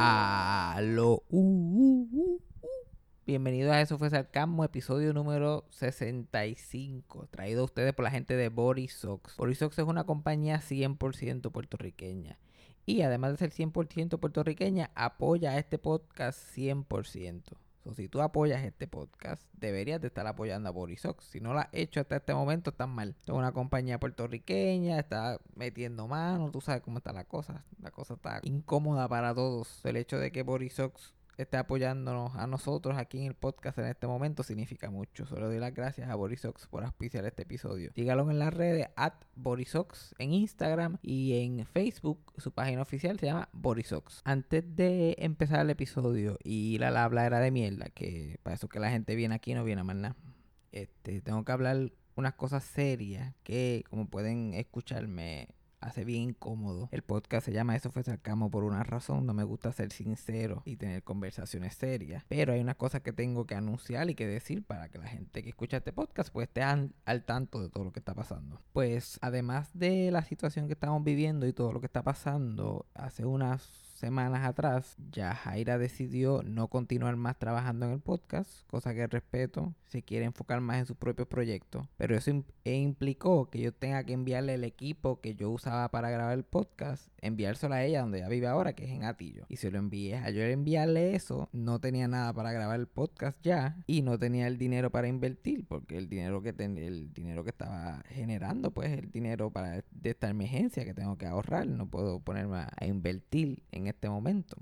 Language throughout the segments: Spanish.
Aló. Uh, uh, uh. Bienvenidos a Eso fue Sarcasmo, episodio número 65, traído a ustedes por la gente de Borisox. Borisox es una compañía 100% puertorriqueña. Y además de ser 100% puertorriqueña, apoya a este podcast 100%. Si tú apoyas este podcast, deberías de estar apoyando a Borisox. Si no lo has hecho hasta este momento, estás mal. Es una compañía puertorriqueña, está metiendo mano, tú sabes cómo está la cosa. La cosa está incómoda para todos. El hecho de que Borisox esté apoyándonos a nosotros aquí en el podcast en este momento significa mucho. Solo doy las gracias a Borisox por auspiciar este episodio. Sígalo en las redes at Borisox en Instagram y en Facebook. Su página oficial se llama Borisox. Antes de empezar el episodio y la habla era de mierda, que para eso que la gente viene aquí no viene a más nada. Este, tengo que hablar unas cosas serias que, como pueden escucharme, hace bien incómodo. El podcast se llama Eso fue sarcasmo por una razón. No me gusta ser sincero y tener conversaciones serias. Pero hay unas cosas que tengo que anunciar y que decir para que la gente que escucha este podcast pues esté an- al tanto de todo lo que está pasando. Pues además de la situación que estamos viviendo y todo lo que está pasando, hace unas semanas atrás, ya Jaira decidió no continuar más trabajando en el podcast, cosa que respeto, se quiere enfocar más en sus propios proyectos, pero eso e implicó que yo tenga que enviarle el equipo que yo usaba para grabar el podcast, enviárselo a ella donde ella vive ahora, que es en Atillo, y se lo envié, a yo enviarle eso, no tenía nada para grabar el podcast ya, y no tenía el dinero para invertir, porque el dinero que ten- el dinero que estaba generando, pues el dinero para de esta emergencia que tengo que ahorrar, no puedo ponerme a, a invertir en este momento.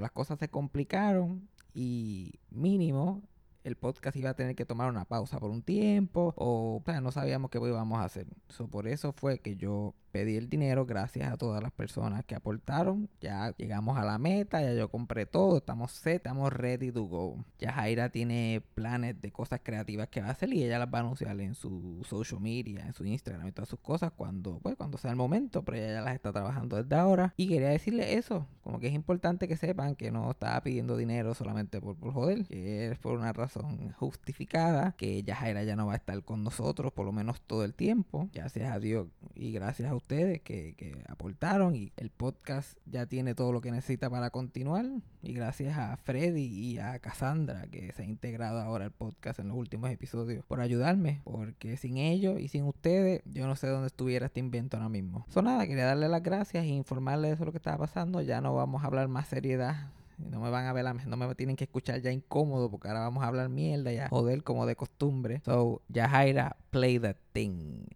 Las cosas se complicaron y mínimo el podcast iba a tener que tomar una pausa por un tiempo o, no sabíamos qué íbamos a hacer. So, por eso fue que yo pedí el dinero gracias a todas las personas que aportaron. Ya llegamos a la meta, ya yo compré todo, estamos set, estamos ready to go. Ya Jaira tiene planes de cosas creativas que va a hacer y ella las va a anunciar en su social media, en su Instagram y todas sus cosas cuando, pues, cuando sea el momento, pero ella ya las está trabajando desde ahora. Y quería decirle eso, como que es importante que sepan que no estaba pidiendo dinero solamente por, por joder, que es por una razón justificada, que Jaira ya no va a estar con nosotros por lo menos todo el tiempo, gracias a Dios y gracias a ustedes que, que aportaron y el podcast ya tiene todo lo que necesita para continuar y gracias a Freddy y a Cassandra que se ha integrado ahora al podcast en los últimos episodios por ayudarme porque sin ellos y sin ustedes yo no sé dónde estuviera este invento ahora mismo. So nada, quería darle las gracias e informarles de eso lo que estaba pasando, ya no vamos a hablar más seriedad No me van a ver, no me tienen que escuchar ya incómodo porque ahora vamos a hablar mierda y a joder como de costumbre. So, ya Jaira, play the thing.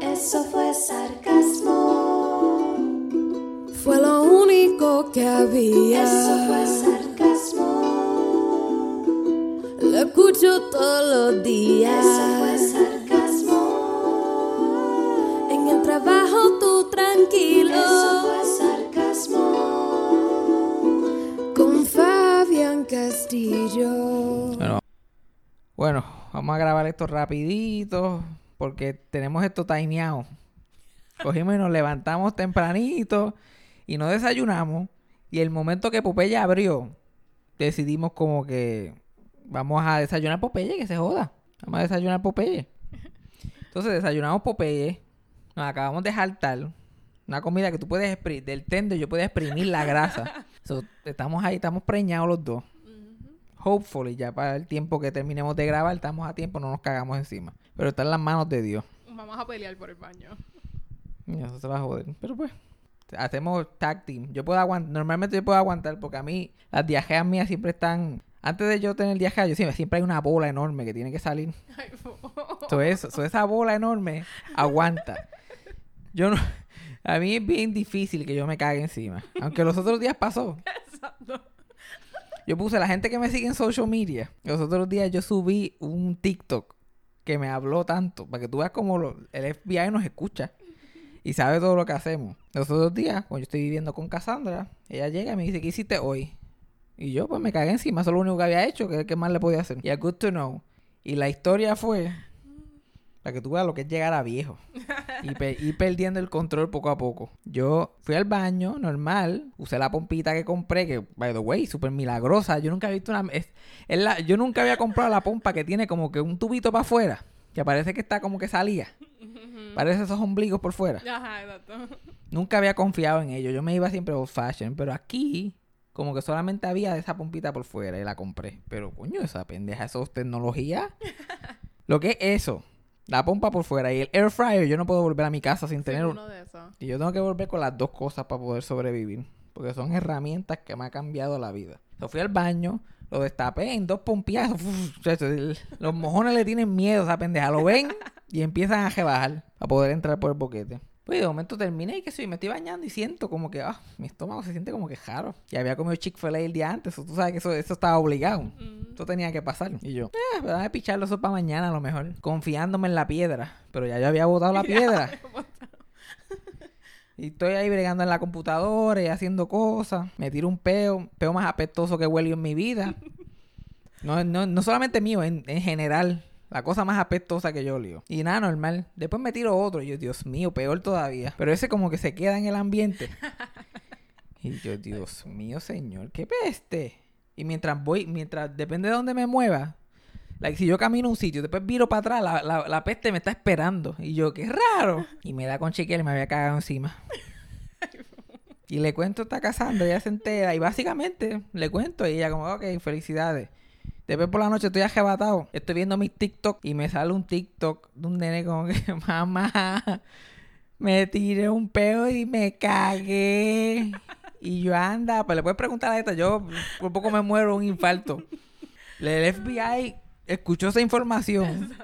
Eso fue sarcasmo. Fue lo único que había. Eso fue sarcasmo. Lo escucho todos los días. Eso fue sarcasmo. En el trabajo tú tranquilo. Eso fue sarcasmo. Con Fabián Castillo. Bueno, bueno, vamos a grabar esto rapidito porque tenemos esto timeado. Cogimos y nos levantamos tempranito y no desayunamos. Y el momento que Popeye abrió, decidimos como que vamos a desayunar Popeye, que se joda. Vamos a desayunar Popeye. Entonces desayunamos Popeye, nos acabamos de jaltar. Una comida que tú puedes exprimir, del tender yo puedo exprimir la grasa. So, estamos ahí, estamos preñados los dos. Hopefully, ya para el tiempo que terminemos de grabar, estamos a tiempo, no nos cagamos encima. Pero está en las manos de Dios. Vamos a pelear por el baño. Y eso se va a joder. Pero pues, hacemos tag team. Yo puedo aguantar, normalmente yo puedo aguantar porque a mí las diajeas mías siempre están... Antes de yo tener diajea, yo siempre, siempre hay una bola enorme que tiene que salir. Ay. So, eso, so, esa bola enorme aguanta. Yo no... A mí es bien difícil que yo me cague encima. Aunque los otros días pasó. Exacto. Yo puse la gente que me sigue en social media. Los otros días yo subí un TikTok que me habló tanto. Para que tú veas cómo lo- el FBI nos escucha. Y sabe todo lo que hacemos. Los otros días, cuando yo estoy viviendo con Cassandra, ella llega y me dice, ¿qué hiciste hoy? Y yo pues me cagué encima. Eso es lo único que había hecho. que ¿Qué más le podía hacer? Y a good to know. Y la historia fue... Para que tú veas lo que es llegar a viejo. Y pe- perdiendo el control poco a poco. Yo fui al baño, normal. Usé la pompita que compré, que, by the way, súper milagrosa. Yo nunca he visto una... es- es la- yo nunca había comprado la pompa que tiene como que un tubito para afuera. Que parece que está como que salía. Parece esos ombligos por fuera. Ajá, exacto. Nunca había confiado en ello. Yo me iba siempre old fashion. Pero aquí como que solamente había esa pompita por fuera y la compré. Pero coño, esa pendeja, eso es tecnología. Lo que es eso, la pompa por fuera y el air fryer, yo no puedo volver a mi casa sin tener un... uno de esos. Y yo tengo que volver con las dos cosas para poder sobrevivir. Porque son herramientas que me han cambiado la vida. Yo fui al baño, lo destapé en dos pompiazos. Los mojones le tienen miedo a esa pendeja. Lo ven y empiezan a rebajar para poder entrar por el boquete. Pues de momento terminé y que sí, me estoy bañando y siento como que, ah, mi estómago se siente como que raro. Y había comido Chick-fil-A el día antes. o Tú sabes que eso, eso estaba obligado. Mm. Eso tenía que pasar. Y yo, eh, voy a picharlo eso para mañana a lo mejor. Confiándome en la piedra. Pero ya yo había botado la piedra. Y estoy ahí bregando en la computadora y haciendo cosas. Me tiro un peo, peo más apestoso que huele en mi vida. No, no, no solamente mío, en, en general. La cosa más apestosa que yo olío. Y nada, normal. Después me tiro otro. Y yo, Dios mío, peor todavía. Pero ese como que se queda en el ambiente. Y yo, Dios mío, señor, qué peste. Y mientras voy, mientras, depende de dónde me mueva. Like, si yo camino a un sitio, después viro para atrás, la, la, la peste me está esperando. Y yo, qué raro. Y me da con chequear y me había cagado encima. Y le cuento esta casando, ella se entera. Y básicamente le cuento y ella como, ok, felicidades. Después por la noche estoy arrebatado. Estoy viendo mis TikTok y me sale un TikTok de un nene como que, mamá, me tiré un peo y me cagué. Y yo anda, pues le puedes preguntar a esta, yo por poco me muero un infarto. El FBI escuchó esa información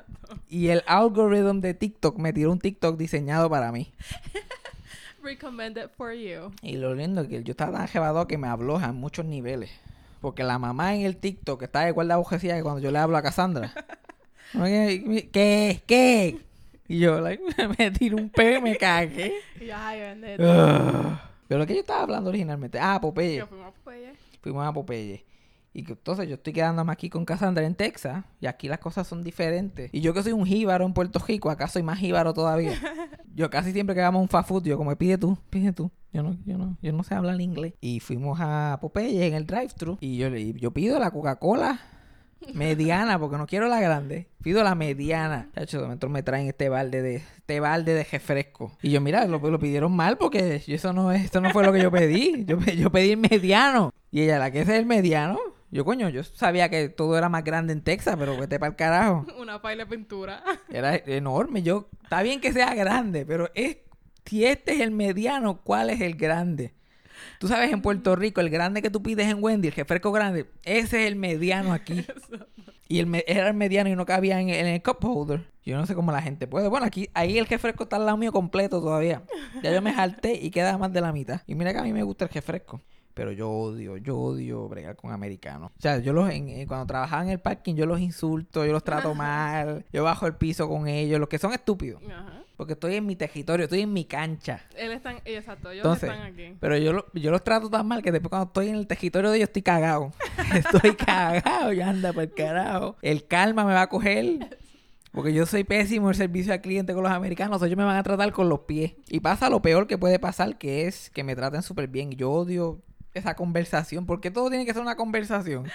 y el algoritmo de TikTok me tiró un TikTok diseñado para mí. Recommended for you. Y lo lindo es que yo estaba tan jebado que me habló a muchos niveles. Porque la mamá en el TikTok está igual de abogacía que cuando yo le hablo a Cassandra. ¿Qué? ¿Qué? Y yo like, me tiro un peo y me cagué. Y yo, ay. Ah. Pero lo que yo estaba hablando originalmente. Ah, Popeye. Yo fuimos a Popeye. Fuimos a Popeye. Y que entonces yo estoy quedándome aquí con Cassandra en Texas. Y aquí las cosas son diferentes. Y yo que soy un jíbaro en Puerto Rico, acá soy más jíbaro todavía. Yo casi siempre que vamos a un fast food, yo como pide tú, pide tú. Yo no, yo no, yo no sé hablar inglés. Y fuimos a Popeye en el drive-thru. Y yo, le- yo pido la Coca-Cola mediana, porque no quiero la grande. Pido la mediana. Chacho, de momento me traen este balde de, este balde de refresco. Y yo, mira, lo, lo pidieron mal porque eso no es, eso no fue lo que yo pedí. Yo, yo pedí el mediano. Y ella, la que es el mediano. Yo, coño, yo sabía que todo era más grande en Texas, pero vete para el carajo. Una paila de pintura. Era enorme. Yo, está bien que sea grande, pero es, si este es el mediano, ¿cuál es el grande? Tú sabes, en Puerto Rico, el grande que tú pides en Wendy, el refresco grande, ese es el mediano aquí. Y el me- era el mediano y no cabía en, en el cup holder. Yo no sé cómo la gente puede. Bueno, aquí, ahí el refresco está al lado mío completo todavía. Ya yo me jalté y queda más de la mitad. Y mira que a mí me gusta el refresco. Pero yo odio, yo odio bregar con americanos. O sea, yo los, en- en- cuando trabajaba en el parking, yo los insulto, yo los trato mal, yo bajo el piso con ellos, los que son estúpidos. Ajá. Porque estoy en mi territorio, estoy en mi cancha. Él está, en- exacto, ellos Entonces, están aquí. pero yo, lo- yo los trato tan mal que después cuando estoy en el territorio de ellos estoy cagado. estoy cagado, ya anda por el carajo. El calma me va a coger. Porque yo soy pésimo en el servicio al cliente con los americanos. Ellos me van a tratar con los pies. Y pasa lo peor que puede pasar, que es que me traten súper bien. Yo odio esa conversación. porque todo tiene que ser una conversación?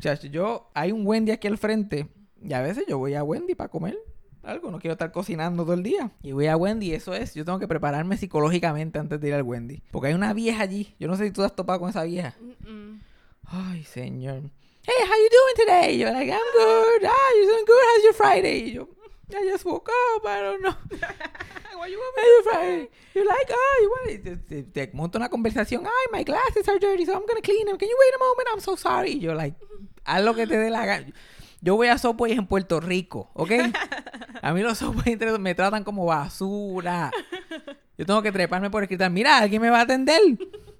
Chacho, yo... Hay un Wendy aquí al frente. Y a veces yo voy a Wendy para comer algo. No quiero estar cocinando todo el día. Y voy a Wendy eso es. Yo tengo que prepararme psicológicamente antes de ir al Wendy. Porque hay una vieja allí. Yo no sé si tú has topado con esa vieja. Ay, señor. Hey, how you doing today? You're like, I'm good. Ah, you're doing good. How's your Friday? Y yo, I just woke up. I don't know. Why you want? You're like, oh, you want it? Te, te, monta una conversación. Ay, my glasses are dirty, so I'm gonna clean them. Can you wait a moment? I'm so sorry. Y yo, like, haz lo que te dé la gana. Yo voy a Subway en Puerto Rico, ¿ok? A mí los Subway me tratan como basura. Yo tengo que treparme por escritar. Mira, alguien me va a atender.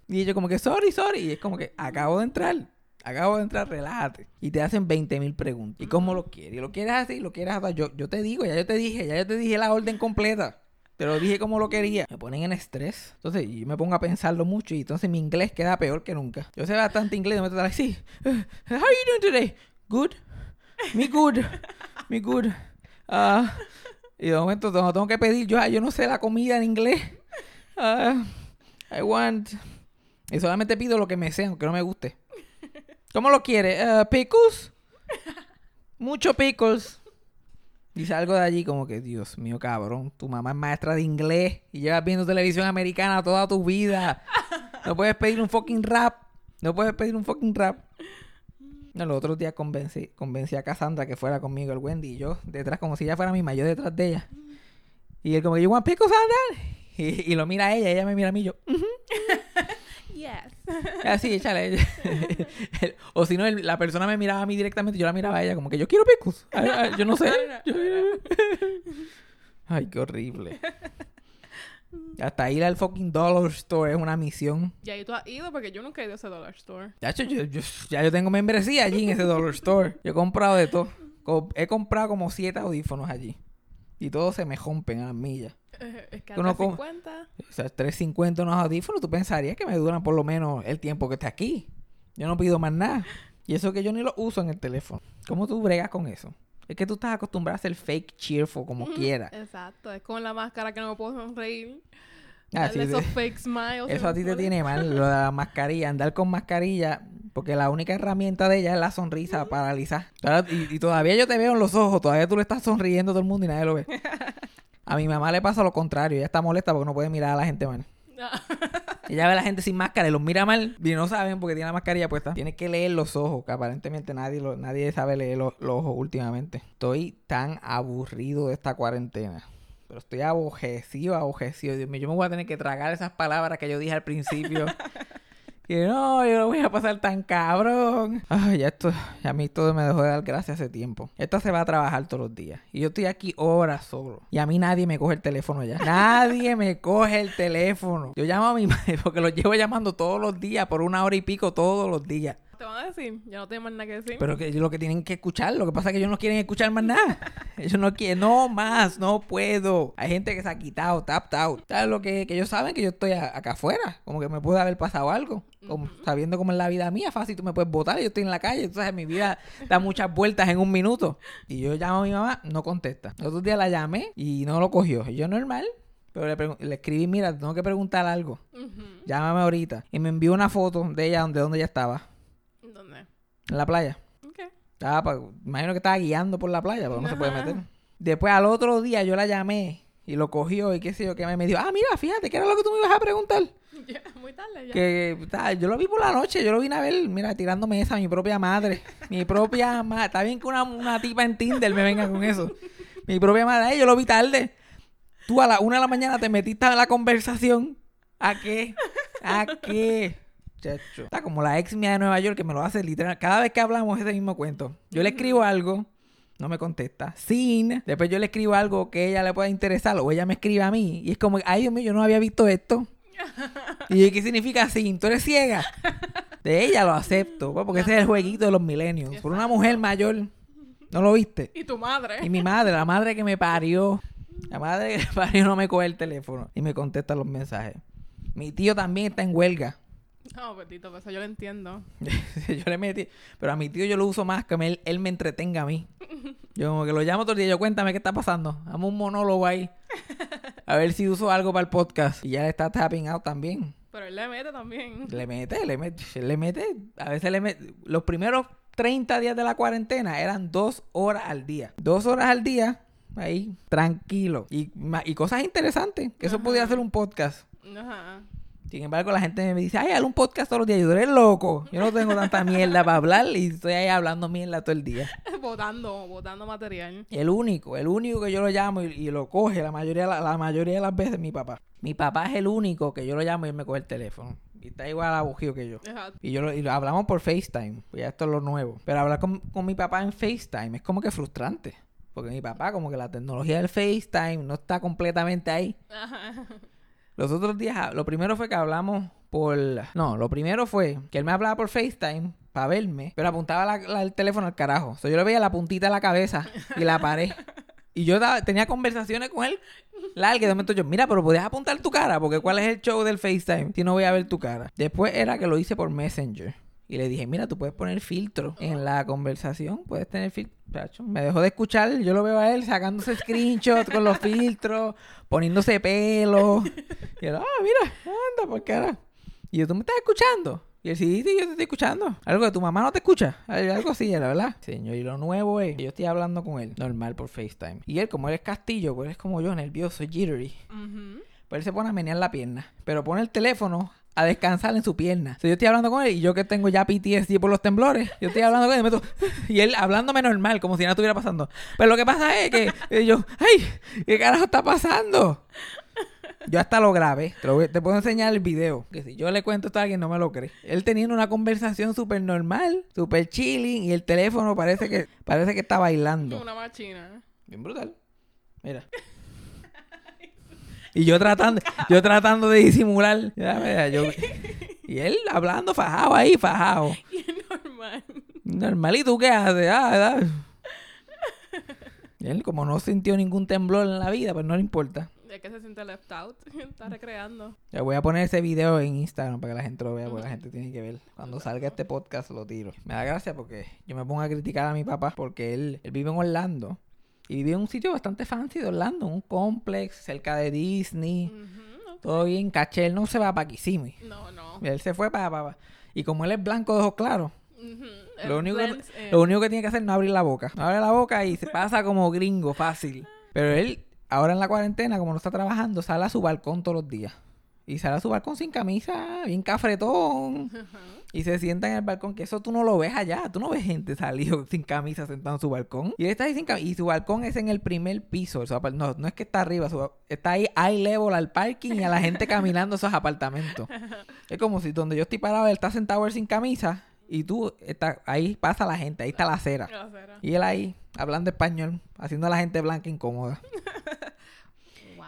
Y yo como que, sorry, sorry. Y es como que, acabo de entrar. Acabo de entrar, relájate. Y te hacen 20 mil preguntas. ¿Y cómo lo quieres? ¿Y lo quieres así? ¿Lo quieres así? Yo, yo te digo, ya yo te dije, ya yo te dije la orden completa. Te lo dije como lo quería. Me ponen en estrés. Entonces yo me pongo a pensarlo mucho y entonces mi inglés queda peor que nunca. Yo sé bastante inglés. Me meto así. "Uh, How are you doing today? Good. Me good. Me good. Ah, y de momento tengo, tengo que pedir. Yo, ah, yo no sé la comida en inglés. Ah, I want. Y solamente pido lo que me sea, aunque no me guste. ¿Cómo lo quiere? Ah, pickles. Mucho pickles. Y salgo de allí como que, Dios mío, cabrón, tu mamá es maestra de inglés y llevas viendo televisión americana toda tu vida. No puedes pedir un fucking rap. No puedes pedir un fucking rap. No, los otros días convencí, convencí a Cassandra que fuera conmigo el Wendy y yo detrás, como si ella fuera mi yo detrás de ella. Y él como que, you want pickles, Sandra? Y, y lo mira a ella, ella me mira a mí y yo. Yes. Así, échale. o si no, la persona me miraba a mí directamente, yo la miraba a ella como que yo quiero pickles. Ay, ay, Yo no sé. Yo- Ay, qué horrible. Hasta ir al fucking dollar store es una misión. Y ahí tú has ido porque yo nunca he ido a ese dollar store. Ya, yo, yo- ya yo tengo membresía allí en ese dollar store. Yo he comprado de todo. He comprado como siete audífonos allí. Y todos se me rompen a las millas. Eh, Es que a Uno como- 350. O sea, 350 unos audífonos, tú pensarías que me duran por lo menos el tiempo que esté aquí. Yo no pido más nada. Y eso que yo ni lo uso en el teléfono. ¿Cómo tú bregas con eso? Es que tú estás acostumbrado a ser fake cheerful como quieras. Exacto. Es con la máscara que no me puedo sonreír. Ah, sí, esos fake smiles. Eso a ti te tiene mal, lo de la mascarilla, andar con mascarilla, porque la única herramienta de ella es la sonrisa paralizar. Y, y todavía yo te veo en los ojos, todavía tú le estás sonriendo a todo el mundo y nadie lo ve. A mi mamá le pasa lo contrario, ella está molesta porque no puede mirar a la gente mal. Ella ve a la gente sin máscara y los mira mal y no saben porque tiene la mascarilla puesta. Tienes que leer los ojos, que aparentemente nadie, lo- nadie sabe leer los, los ojos últimamente. Estoy tan aburrido de esta cuarentena. Pero estoy abojecido, abojecido. Dios mío, yo me voy a tener que tragar esas palabras que yo dije al principio. que no, yo no voy a pasar tan cabrón. Ay, ya esto, ya a mí todo me dejó de dar gracias hace tiempo. Esto se va a trabajar todos los días. Y yo estoy aquí horas solo. Y a mí nadie me coge el teléfono ya. Nadie me coge el teléfono. Yo llamo a mi madre porque lo llevo llamando todos los días, por una hora y pico todos los días. Te van a decir. Ya no tengo más nada que decir. Pero que lo que tienen que escuchar, lo que pasa es que ellos no quieren escuchar más nada. Ellos no quieren, no más, no puedo. Hay gente que se ha quitado, tapped out. ¿Sabes lo que, que ellos saben que yo estoy a- acá afuera? Como que me puede haber pasado algo. Como sabiendo cómo es la vida mía, fácil, tú me puedes votar, yo estoy en la calle. Sabes, mi vida da muchas vueltas en un minuto. Y yo llamo a mi mamá, no contesta. El otro día la llamé y no lo cogió. Y yo normal. Pero le, le escribí, mira, tengo que preguntar algo. Llámame ahorita. Y me envió una foto de ella donde, donde ella estaba. En la playa. Ok. Estaba imagino que estaba guiando por la playa, pero no se puede meter. Después al otro día yo la llamé y lo cogió y qué sé yo, que me, dijo, ah, mira, fíjate, ¿qué era lo que tú me ibas a preguntar? Muy tarde ya. Que ta, yo lo vi por la noche, yo lo vine a ver, mira, tirándome esa, mi propia madre. Mi propia madre. Está bien que una, una tipa en Tinder me venga con eso. Mi propia madre, yo lo vi tarde. Tú a la una de la mañana te metiste en la conversación. ¿A qué? ¿A qué? Chacho. Está como la ex mía de Nueva York que me lo hace literal. Cada vez que hablamos es ese mismo cuento. Yo le escribo algo, no me contesta. Sin. Después yo le escribo algo que ella le pueda interesar o ella me escribe a mí. Y es como, ay Dios mío, yo no había visto esto. ¿Y qué significa sin? ¿Tú eres ciega? De ella lo acepto, pues, porque ese es el jueguito de los milenios. Por una mujer mayor, ¿no lo viste? Y tu madre. Y mi madre, la madre que me parió, la madre que me parió no me coge el teléfono y me contesta los mensajes. Mi tío también está en huelga. No, petito, pues eso yo lo entiendo. yo le metí, pero a mi tío yo lo uso más que me- él, él me entretenga a mí. Yo como que lo llamo todo el día, yo cuéntame qué está pasando. Dame un monólogo ahí. A ver si uso algo para el podcast. Y ya le está tapping out también. Pero él le mete también. Le mete, le mete, le mete. A veces le mete. Los primeros 30 días de la cuarentena eran dos horas al día. Dos horas al día, ahí, tranquilo. Y, y cosas interesantes. Que eso podía hacer un podcast. Ajá. Sin embargo, la gente me dice, ay, haz un podcast todos los días. Yo, eres loco. Yo no tengo tanta mierda para hablar y estoy ahí hablando mierda todo el día. Botando, botando material. El único, el único que yo lo llamo y, y lo coge la mayoría, la, la mayoría de las veces mi papá. Mi papá es el único que yo lo llamo y él me coge el teléfono. Y está igual a bujío que yo. Exacto. Y yo lo, y lo hablamos por FaceTime. Pues ya esto es lo nuevo. Pero hablar con, con mi papá en FaceTime es como que frustrante. Porque mi papá, como que la tecnología del FaceTime no está completamente ahí. Ajá. Los otros días, lo primero fue que hablamos por... No, lo primero fue que él me hablaba por FaceTime para verme, pero apuntaba la- la- el teléfono al carajo. O sea, yo le veía la puntita de la cabeza y la pared. Y yo daba- tenía conversaciones con él largas. y De momento yo, mira, pero podías apuntar tu cara, porque ¿cuál es el show del FaceTime si no voy a ver tu cara? Después era que lo hice por Messenger. Y le dije, mira, tú puedes poner filtro en la conversación. Puedes tener filtro. Me dejó de escuchar. Yo lo veo a él sacándose screenshots con los filtros, poniéndose pelo. Y él, ah, mira, anda, por cara. Y yo, ¿tú me estás escuchando? Y él, sí, sí, yo te estoy escuchando. Algo de tu mamá no te escucha. Al- Algo así era, ¿verdad? Señor, y lo nuevo es que yo estoy hablando con él, normal por FaceTime. Y él, como él es castillo, pues es como yo, nervioso, jittery. Ujú. Pues él se pone a menear la pierna. Pero pone el teléfono a descansar en su pierna. O sea, yo estoy hablando con él y yo que tengo ya PTSD por los temblores, yo estoy hablando con él y, me meto- y él hablándome normal, como si nada estuviera pasando. Pero lo que pasa es que eh, yo, ¡ay! ¿Qué carajo está pasando? Yo hasta lo grabé. Te, lo voy- te puedo enseñar el video. Que si yo le cuento esto a alguien no me lo cree. Él teniendo una conversación súper normal, súper chilling, y el teléfono parece que, parece que está bailando. Una machina. Bien brutal. Mira. Y yo tratando, yo tratando de disimular. Ya, mira, yo- y él hablando fajado ahí, fajado. Y es normal. Normal, ¿y tú qué haces? Ah, ¿verdad? Y él, como no sintió ningún temblor en la vida, pues no le importa. Es que se siente left out. Está recreando. Ya voy a poner ese video en Instagram para que la gente lo vea, porque la gente tiene que ver. Cuando salga este podcast lo tiro. Me da gracia porque yo me pongo a criticar a mi papá porque él, él vive en Orlando. Y vive en un sitio bastante fancy de Orlando, un complex cerca de Disney. Todo bien, caché. Él no se va para Kissimmee. No, no. Él se fue para, para- Y como él es blanco de ojos claros, lo único, que, in. lo único que tiene que hacer es no abrir la boca. No abre la boca y se pasa como gringo fácil. Pero él, ahora en la cuarentena, como no está trabajando, sale a su balcón todos los días. Y sale a su balcón sin camisa, bien cafretón. Y se sienta en el balcón, que eso tú no lo ves allá. Tú no ves gente salido sin camisa sentado en su balcón. Y él está ahí sin camisa. Y su balcón es en el primer piso. No, no es que está arriba. su- está ahí high level al parking y a la gente caminando esos apartamentos. Es como si donde yo estoy parado, él está sentado él sin camisa. Y tú, está, ahí pasa la gente, ahí está la acera. Grosera. Y él ahí, hablando español, haciendo a la gente blanca incómoda.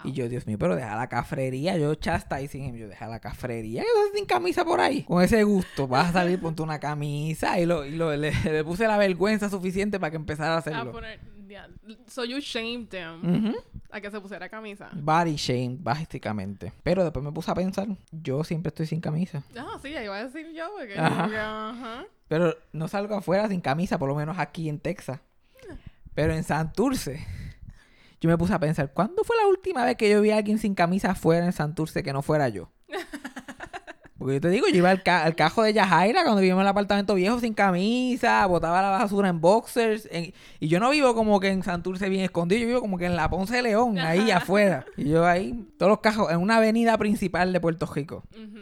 Y yo, Dios mío, pero deja la cafrería. Yo chastising him. Yo, deja la cafrería. ¿Qué haces sin camisa por ahí? Con ese gusto. Vas a salir, ponte una camisa. Y, lo, y lo- le, le puse la vergüenza suficiente para que empezara a A hacerlo. poner. ya, So you shamed him. Ujú. A que se pusiera camisa. Body shame, básicamente. Pero después me puse a pensar, yo siempre estoy sin camisa. Ah, sí, ahí iba a decir yo. Porque, Ajá. Pero no salgo afuera sin camisa, por lo menos aquí en Texas. Pero en Santurce, yo me puse a pensar, ¿cuándo fue la última vez que yo vi a alguien sin camisa afuera en Santurce que no fuera yo? Porque yo te digo, yo iba al, ca- al cajo de Yajaira cuando vivimos en el apartamento viejo sin camisa, botaba la basura en boxers. en- y yo no vivo como que en Santurce bien escondido, yo vivo como que en la Ponce de León, ahí afuera. Y yo ahí, todos los cajos, en una avenida principal de Puerto Rico. Ujú.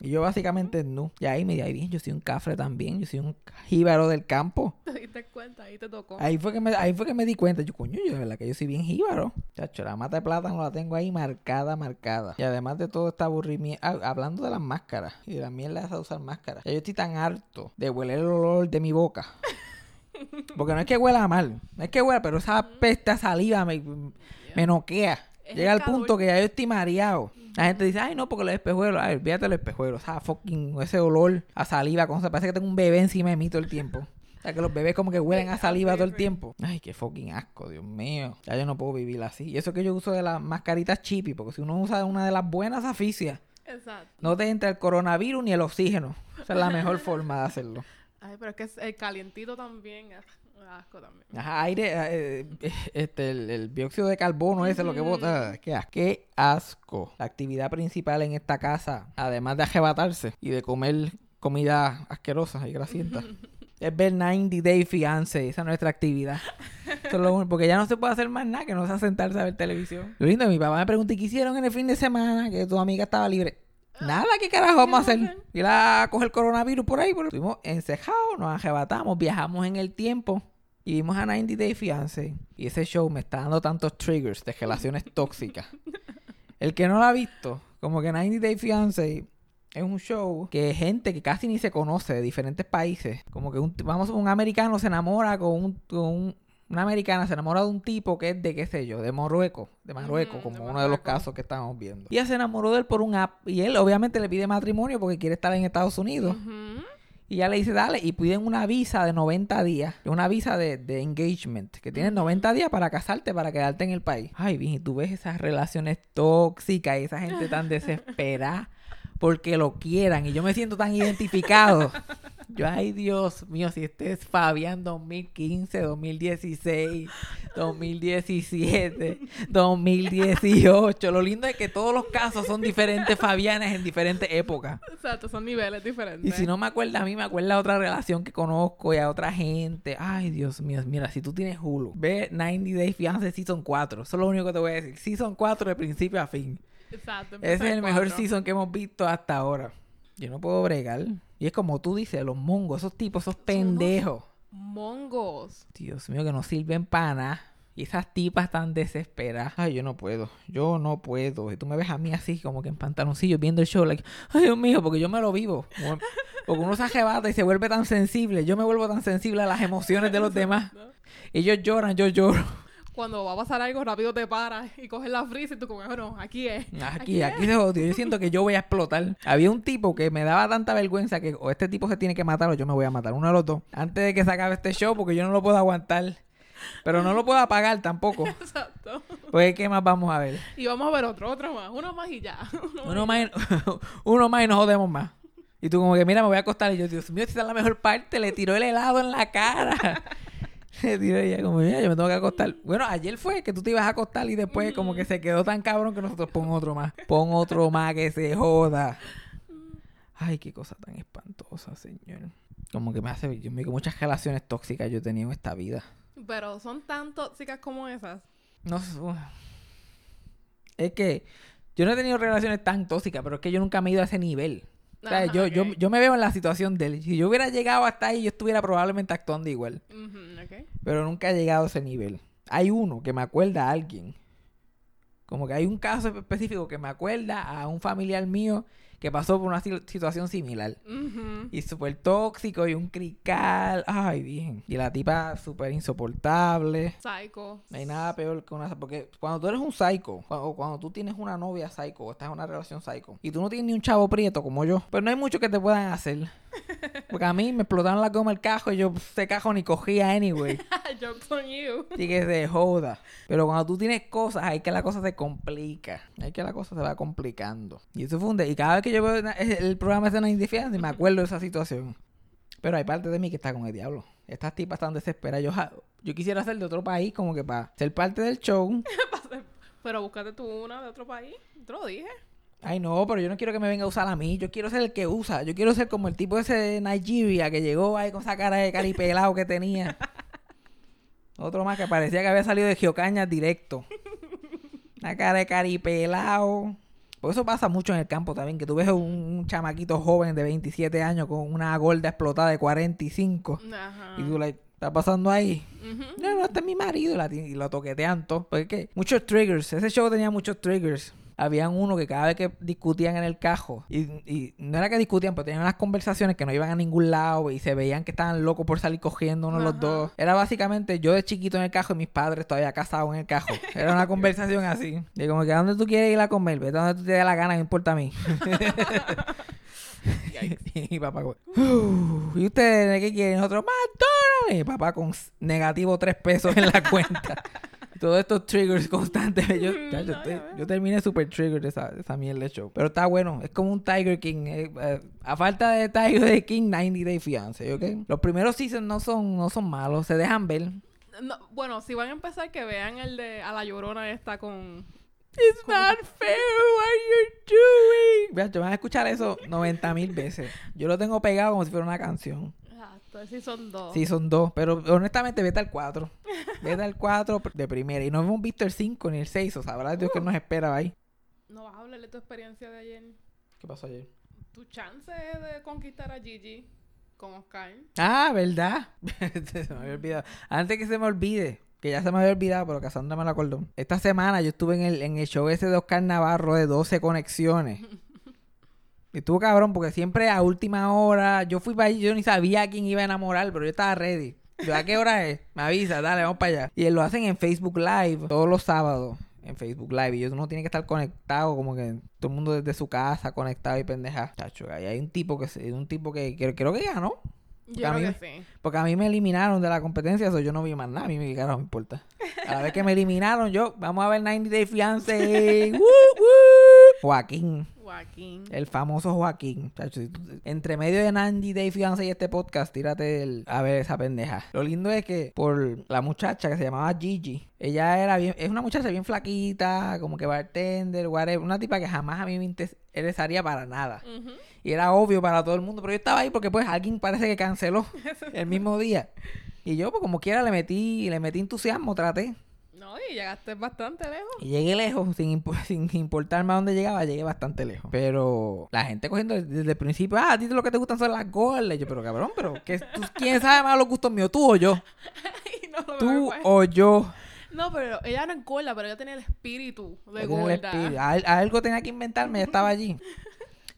Y yo básicamente no. Y ahí me di, ahí bien, yo soy un cafre también, yo soy un jíbaro del campo. Te diste cuenta, ahí te tocó. Ahí fue que me, ahí fue que me di cuenta. Yo, coño, yo de verdad que yo soy bien jíbaro. Chacho, la mata de plátano la tengo ahí marcada, marcada. Y además de todo este aburrimiento, ah, hablando de las máscaras y de la mierda de usar máscaras. Ya yo estoy tan harto de hueler el olor de mi boca. Porque no es que huela mal, no es que huela, pero esa peste a saliva me, me noquea. Es Llega al punto que ya yo estoy mareado. La gente dice, ay, no, porque los espejuelos. Ay, de los espejuelos. O sea, fucking ese olor a saliva. Como se parece que tengo un bebé encima de mí todo el tiempo. O sea, que los bebés como que huelen a saliva todo el tiempo. Ay, qué fucking asco, Dios mío. Ya yo no puedo vivir así. Y eso que yo uso de las mascaritas chippy. Porque si uno usa una de las buenas aficias, Exacto. no te entra el coronavirus ni el oxígeno. Esa es la mejor forma de hacerlo. Ay, pero es que es- el calientito también es asco también. Ajá, aire, eh, eh, este, el, el dióxido de carbono ese es lo que bota. Qué asco. Qué asco. La actividad principal en esta casa, además de arrebatarse y de comer comida asquerosa y grasienta, es ver 90 Day Fiance. Esa es nuestra actividad. Eso es lo único, porque ya no se puede hacer más nada que no sea sentarse a ver televisión. Lo lindo, mi papá me preguntó, ¿y qué hicieron en el fin de semana? Que tu amiga estaba libre. Nada, ¿qué carajo vamos a hacer? Ir a coger coronavirus por ahí. Porque estuvimos encejados, nos arrebatamos, viajamos en el tiempo y vimos a 90 Day Fiance. Y ese show me está dando tantos triggers de relaciones tóxicas. El que no lo ha visto, como que 90 Day Fiance es un show que gente que casi ni se conoce de diferentes países, como que un, vamos, un americano se enamora con un, con un- una americana se enamora de un tipo que es de qué sé yo, de Marruecos, de Marruecos, como de uno de los casos que estamos viendo. Y ella se enamoró de él por un app y él obviamente le pide matrimonio porque quiere estar en Estados Unidos. Y ella le dice, dale, y piden una visa de 90 días, una visa de, de engagement, que tienes 90 días para casarte, para quedarte en el país. Ay, bien, y tú ves esas relaciones tóxicas y esa gente tan desesperada porque lo quieran. Y yo me siento tan identificado. Yo, ay, Dios mío, si este es Fabián 2015, 2016, 2017, 2018. Lo lindo es que todos los casos son diferentes Fabianes en diferentes épocas. Exacto, son niveles diferentes. Y si no me acuerda a mí, me acuerda a otra relación que conozco y a otra gente. Ay, Dios mío. Mira, si tú tienes Hulu, ve 90 Days Fiancé Season 4. Eso es lo único que te voy a decir. Season 4 de principio a fin. Exacto. Ese es el mejor season que hemos visto hasta ahora. Yo no puedo bregar. Y es como tú dices, los mongos, esos tipos, esos pendejos. Mongos. Dios mío, que no sirven para nada. Y esas tipas tan desesperadas. Ay, yo no puedo. Yo no puedo. Y tú me ves a mí así, como que en pantaloncillo, viendo el show. Like, ay, Dios mío, porque yo me lo vivo. Porque uno se arrebata y se vuelve tan sensible. Yo me vuelvo tan sensible a las emociones de los demás. Ellos lloran, yo lloro. Cuando va a pasar algo, rápido te paras y coges la frisa y tú como, bueno, aquí es. Aquí, aquí se jodió. Yo siento que yo voy a explotar. Había un tipo que me daba tanta vergüenza que o este tipo se tiene que matar o yo me voy a matar. Uno de los dos. Antes de que se acabe este show, porque yo no lo puedo aguantar. Pero no lo puedo apagar tampoco. Exacto. Pues, ¿qué más vamos a ver? Y vamos a ver otro, otro más. Uno más y ya. Uno Uno más, y, uno más y nos jodemos más. Y tú como que, mira, me voy a acostar. Y yo, Dios mío, esta es la mejor parte. Le tiró el helado en la cara. Tiró ella como, yo me tengo que acostar. Bueno, ayer fue que tú te ibas a acostar y después como que se quedó tan cabrón que nosotros pon otro más. Pon otro más que se joda. Ay, qué cosa tan espantosa, señor. Como que me hace... Yo me muchas relaciones tóxicas yo he tenido en esta vida. Pero son tan tóxicas como esas. No. Es que yo no he tenido relaciones tan tóxicas, pero es que yo nunca me he ido a ese nivel. O sea, Ajá, yo, yo, yo me veo en la situación de él. Si yo hubiera llegado hasta ahí, yo estuviera probablemente actuando igual. Pero nunca he llegado a ese nivel. Hay uno que me acuerda a alguien. Como que hay un caso específico que me acuerda a un familiar mío que pasó por una si- situación similar. Ujú. Y súper tóxico y un crical. Ay, bien. Y la tipa súper insoportable. Psycho. No hay nada peor que una... Porque cuando tú eres un psycho, cuando, cuando tú tienes una novia psycho o estás en una relación psycho, y tú no tienes ni un chavo prieto como yo, pues no hay mucho que te puedan hacer. Porque a mí me explotaron la goma el cajo y yo ese cajo ni cogía anyway. Jokes on you. Así que se joda. Pero cuando tú tienes cosas, ahí que la cosa se complica. Ahí que la cosa se va complicando. Y eso fue un... de- Y cada vez que yo veo el programa de Night Fiance, me acuerdo de esa situación. Pero hay parte de mí que está con el diablo. Estas tipas están desesperadas. Yo, yo quisiera ser de otro país como que para ser parte del show. Pero búscate tú una de otro país. Te lo dije. Ay, no, pero yo no quiero que me venga a usar a mí. Yo quiero ser el que usa. Yo quiero ser como el tipo ese de Nigeria que llegó ahí con esa cara de caripelado que tenía. Otro más que parecía que había salido de Geocañas directo. Una cara de caripelado. Por eso pasa mucho en el campo también, que tú ves un, un chamaquito joven de 27 años con una gorda explotada de 45. Ajá. Y tú, like, ¿está pasando ahí? Ujú. No, no, este es mi marido. Y, la y lo toquetean todo. Porque es que muchos triggers. Ese show tenía muchos triggers. Habían uno que cada vez que discutían en el cajo, y, y no era que discutían, pero tenían unas conversaciones que no iban a ningún lado y se veían que estaban locos por salir cogiendo uno de los Ajá. dos. Era básicamente yo de chiquito en el cajo y mis padres todavía casados en el cajo. Era una conversación así. De como que a dónde tú quieres ir a comer, vete a donde tú te dé la gana, no importa a mí. y papá, "Uh, ¿y ustedes qué quieren? Nosotros, McDonald's. Y papá con negativo tres pesos en la cuenta. Todos estos triggers constantes. Yo, Mm, ya, yo, te- yo terminé super trigger de esa, de esa mierda de show. Pero está bueno. Es como un Tiger King. eh, eh, a falta de Tiger King, 90 Day Fiance, ¿ok? Los primeros seasons no son, no son malos. Se dejan ver. No, bueno, si van a empezar, que vean el de A la Llorona esta con... It's not fair what you're doing. Vea, te van a escuchar eso 90 mil veces. Yo lo tengo pegado como si fuera una canción. Exacto, dos. Sí, son dos. Pero honestamente, vete al 4. Vete al 4 de primera. Y no hemos visto el 5 ni el 6. O sabrá Dios que nos espera ahí. No vas a hablar de tu experiencia de ayer. ¿Qué pasó ayer? Tu chance de conquistar a Gigi con Oscar. Ah, ¿verdad? se me había olvidado. Antes que se me olvide, que ya se me había olvidado, pero Cassandra me lo acordó. Esta semana yo estuve en el, en el show ese de Oscar Navarro de 12 conexiones. Estuvo cabrón, porque siempre a última hora, yo fui para allí, yo ni sabía a quién iba a enamorar, pero yo estaba ready. Yo, ¿a qué hora es? Me avisa, dale, vamos para allá. Y lo hacen en Facebook Live todos los sábados. En Facebook Live. Y uno tiene que estar conectado, como que todo el mundo desde su casa, conectado y pendeja. Chacho, ahí hay un tipo que se- un tipo que, que creo que ganó. Yo A creo que sí. Porque a mí me eliminaron de la competencia, eso yo no vi más nada, a mí me carajo me importa. A la vez que me eliminaron, yo, vamos a ver 90 Day Fiance. ¡Woo, woo! Joaquín, Joaquín. el famoso Joaquín. Entre medio de 90 Day Fiance y este podcast, tírate el- a ver esa pendeja. Lo lindo es que por la muchacha que se llamaba Gigi, ella era bien, es una muchacha bien flaquita, como que bartender, whatever, una tipa que jamás a mí me interesaría para nada. Y era obvio para todo el mundo, pero yo estaba ahí porque pues alguien parece que canceló el mismo día. Y yo pues como quiera le metí, le metí entusiasmo, traté. No, y llegaste bastante lejos. Y llegué lejos, sin, impo- sin importarme a dónde llegaba, llegué bastante lejos. Pero la gente cogiendo desde, el principio, ah, a ti lo que te gustan son las. Y yo, pero cabrón, pero ¿qué, tú- ¿quién sabe más los gustos míos? ¿Tú o yo? No, ¿Tú o yo? No, pero ella no es gorda, pero ella tenía el espíritu de gorda. espíritu. Algo tenía que inventarme, ya estaba allí.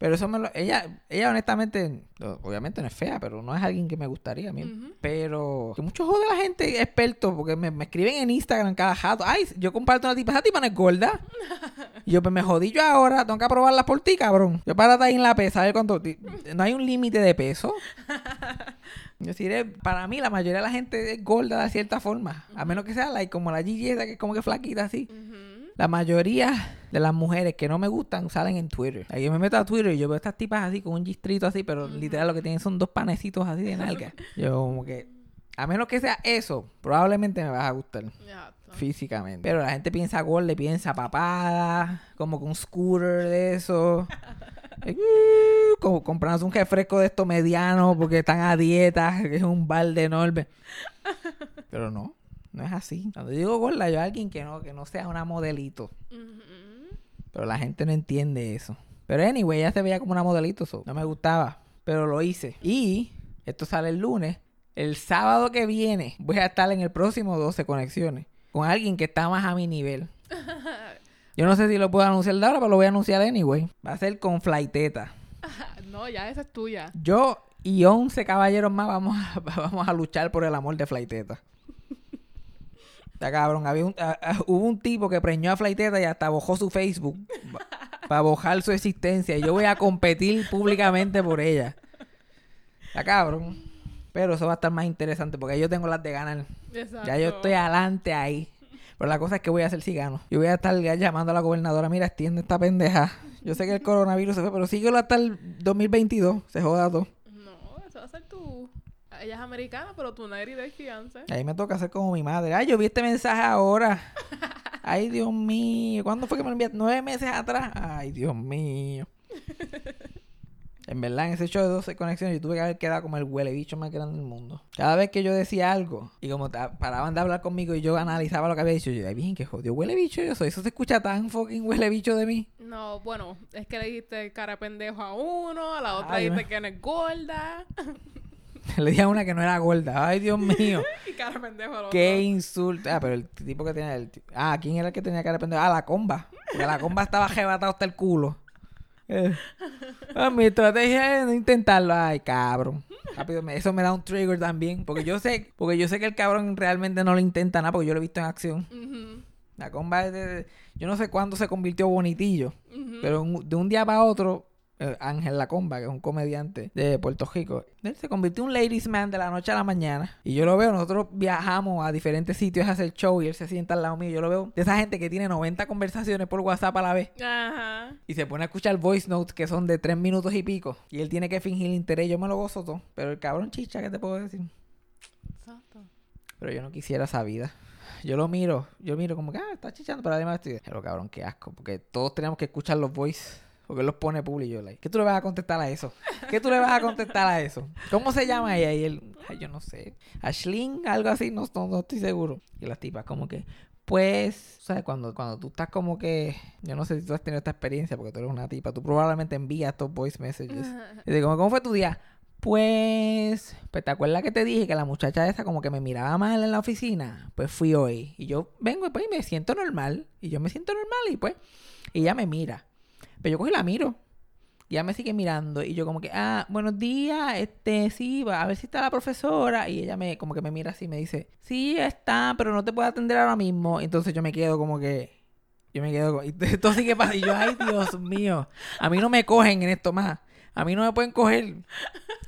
Pero eso me lo... Ella, ella honestamente, obviamente no es fea, pero no es alguien que me gustaría a mí. Pero que mucho jode la gente experto, porque me, me escriben en Instagram cada jato. Ay, yo comparto una tipa, esa tipa no es gorda. Y yo, pues me jodí yo ahora, tengo que aprobarla por ti, cabrón. Yo para ahí en la pesa, a ver cuánto... No hay un límite de peso. Yo deciré, para mí la mayoría de la gente es gorda de cierta forma. A menos que sea like, como la Gigi esa que es como que flaquita así. Ujú. La mayoría de las mujeres que no me gustan salen en Twitter. Ahí yo me meto a Twitter y yo veo estas tipas así con un gistrito así, pero literal lo que tienen son dos panecitos así de nalga. yo como que, a menos que sea eso, probablemente me vas a gustar físicamente. Pero la gente piensa gorda, piensa papada, como con un scooter de eso. Eh, como comprándose un refresco de estos medianos porque están a dieta, que es un balde enorme. Pero no, no es así. Cuando digo gorda, yo alguien que no, que no sea una modelito. Pero la gente no entiende eso. Pero anyway, ella se veía como una modelito, so, no me gustaba. Pero lo hice. Y esto sale el lunes. El sábado que viene voy a estar en el próximo 12 conexiones. Con alguien que está más a mi nivel. Yo no sé si lo puedo anunciar de ahora, pero lo voy a anunciar anyway. Va a ser con Flaiteta. No, ya esa es tuya. Yo y 11 caballeros más vamos a, vamos a luchar por el amor de Flaiteta. Está cabrón. Había un, ah, ah, hubo un tipo que preñó a Flaiteta y hasta bojó su Facebook para bojar su existencia. Y yo voy a competir públicamente por ella. Está cabrón. Pero eso va a estar más interesante porque yo tengo las de ganar. Exacto. Ya yo estoy adelante ahí. Pero la cosa es que voy a hacer si gano. Yo voy a estar llamando a la gobernadora. Mira, extiende esta pendeja. Yo sé que el coronavirus se fue, pero síguelo hasta el 2022. Se joda todo. No, eso va a ser tu... Ella es americana, pero tu Neri de fiance. Ahí me toca hacer como mi madre. Ay, yo vi este mensaje ahora. Ay, Dios mío. ¿Cuándo fue que me lo enviaste? Nueve meses atrás. Ay, Dios mío. En verdad, en ese show de 12 conexiones, yo tuve que haber quedado como el huele bicho más grande del mundo. Cada vez que yo decía algo, y como paraban de hablar conmigo y yo analizaba lo que había dicho, yo decía, bien, que jodido huele bicho yo soy. Eso se escucha tan fucking huele bicho de mí. No, bueno, es que le dijiste cara de pendejo a uno, a la otra Ay, dijiste me- que no es gorda. Le dije a una que no era gorda. Ay, Dios mío. y cara de pendejo. Qué insulto. Ah, pero el tipo que tenía. El, ah, ¿quién era el que tenía cara de pendejo? Ah, la comba. Porque la comba estaba arrebatada hasta el culo. Eh. Ah, mi estrategia es no intentarlo. Ay, cabrón. Rápido, me- eso me da un trigger también. Porque yo sé, porque yo sé que el cabrón realmente no lo intenta nada, porque yo lo he visto en acción. La comba es de- yo no sé cuándo se convirtió bonitillo. Pero de un día para otro, Ángel La Comba, que es un comediante de Puerto Rico, él se convirtió en un ladies man de la noche a la mañana. Y yo lo veo, nosotros viajamos a diferentes sitios a hacer show y él se sienta al lado mío. Yo lo veo de esa gente que tiene 90 conversaciones por WhatsApp a la vez. Ajá. Y se pone a escuchar voice notes que son de 3 minutos y pico. Y él tiene que fingir interés. Yo me lo gozo todo. Pero el cabrón chicha, ¿qué te puedo decir? Exacto. Pero yo no quisiera esa vida. Yo lo miro, yo miro como que, ah, está chichando, pero además estoy... Pero cabrón, qué asco, porque todos tenemos que escuchar los voice, porque él los pone público. Yo, like, ¿qué tú le vas a contestar a eso? ¿Qué tú le vas a contestar a eso? ¿Cómo se llama ella? Y él, ay, yo no sé, Ashlyn, algo así, no, no, no estoy seguro. Y las tipas como que, pues, ¿sabes? Cuando, cuando tú estás como que, yo no sé si tú has tenido esta experiencia, porque tú eres una tipa, tú probablemente envías estos voice messages. Y digo, ¿cómo fue tu día? Pues, pues, ¿te acuerdas que te dije que la muchacha esa como que me miraba mal en la oficina? Pues fui hoy. Y yo vengo y pues y me siento normal. Y yo me siento normal y pues, y ella me mira. Pero yo y la miro. Y ella me sigue mirando. Y yo como que, ah, buenos días, este, sí, va a ver si está la profesora. Y ella me, como que me mira así me dice, sí, está, pero no te puedo atender ahora mismo. Entonces yo me quedo como que, yo me quedo, como- y esto sí que pasa. Y yo, ay, Dios mío, a mí no me cogen en esto más. A mí no me pueden coger.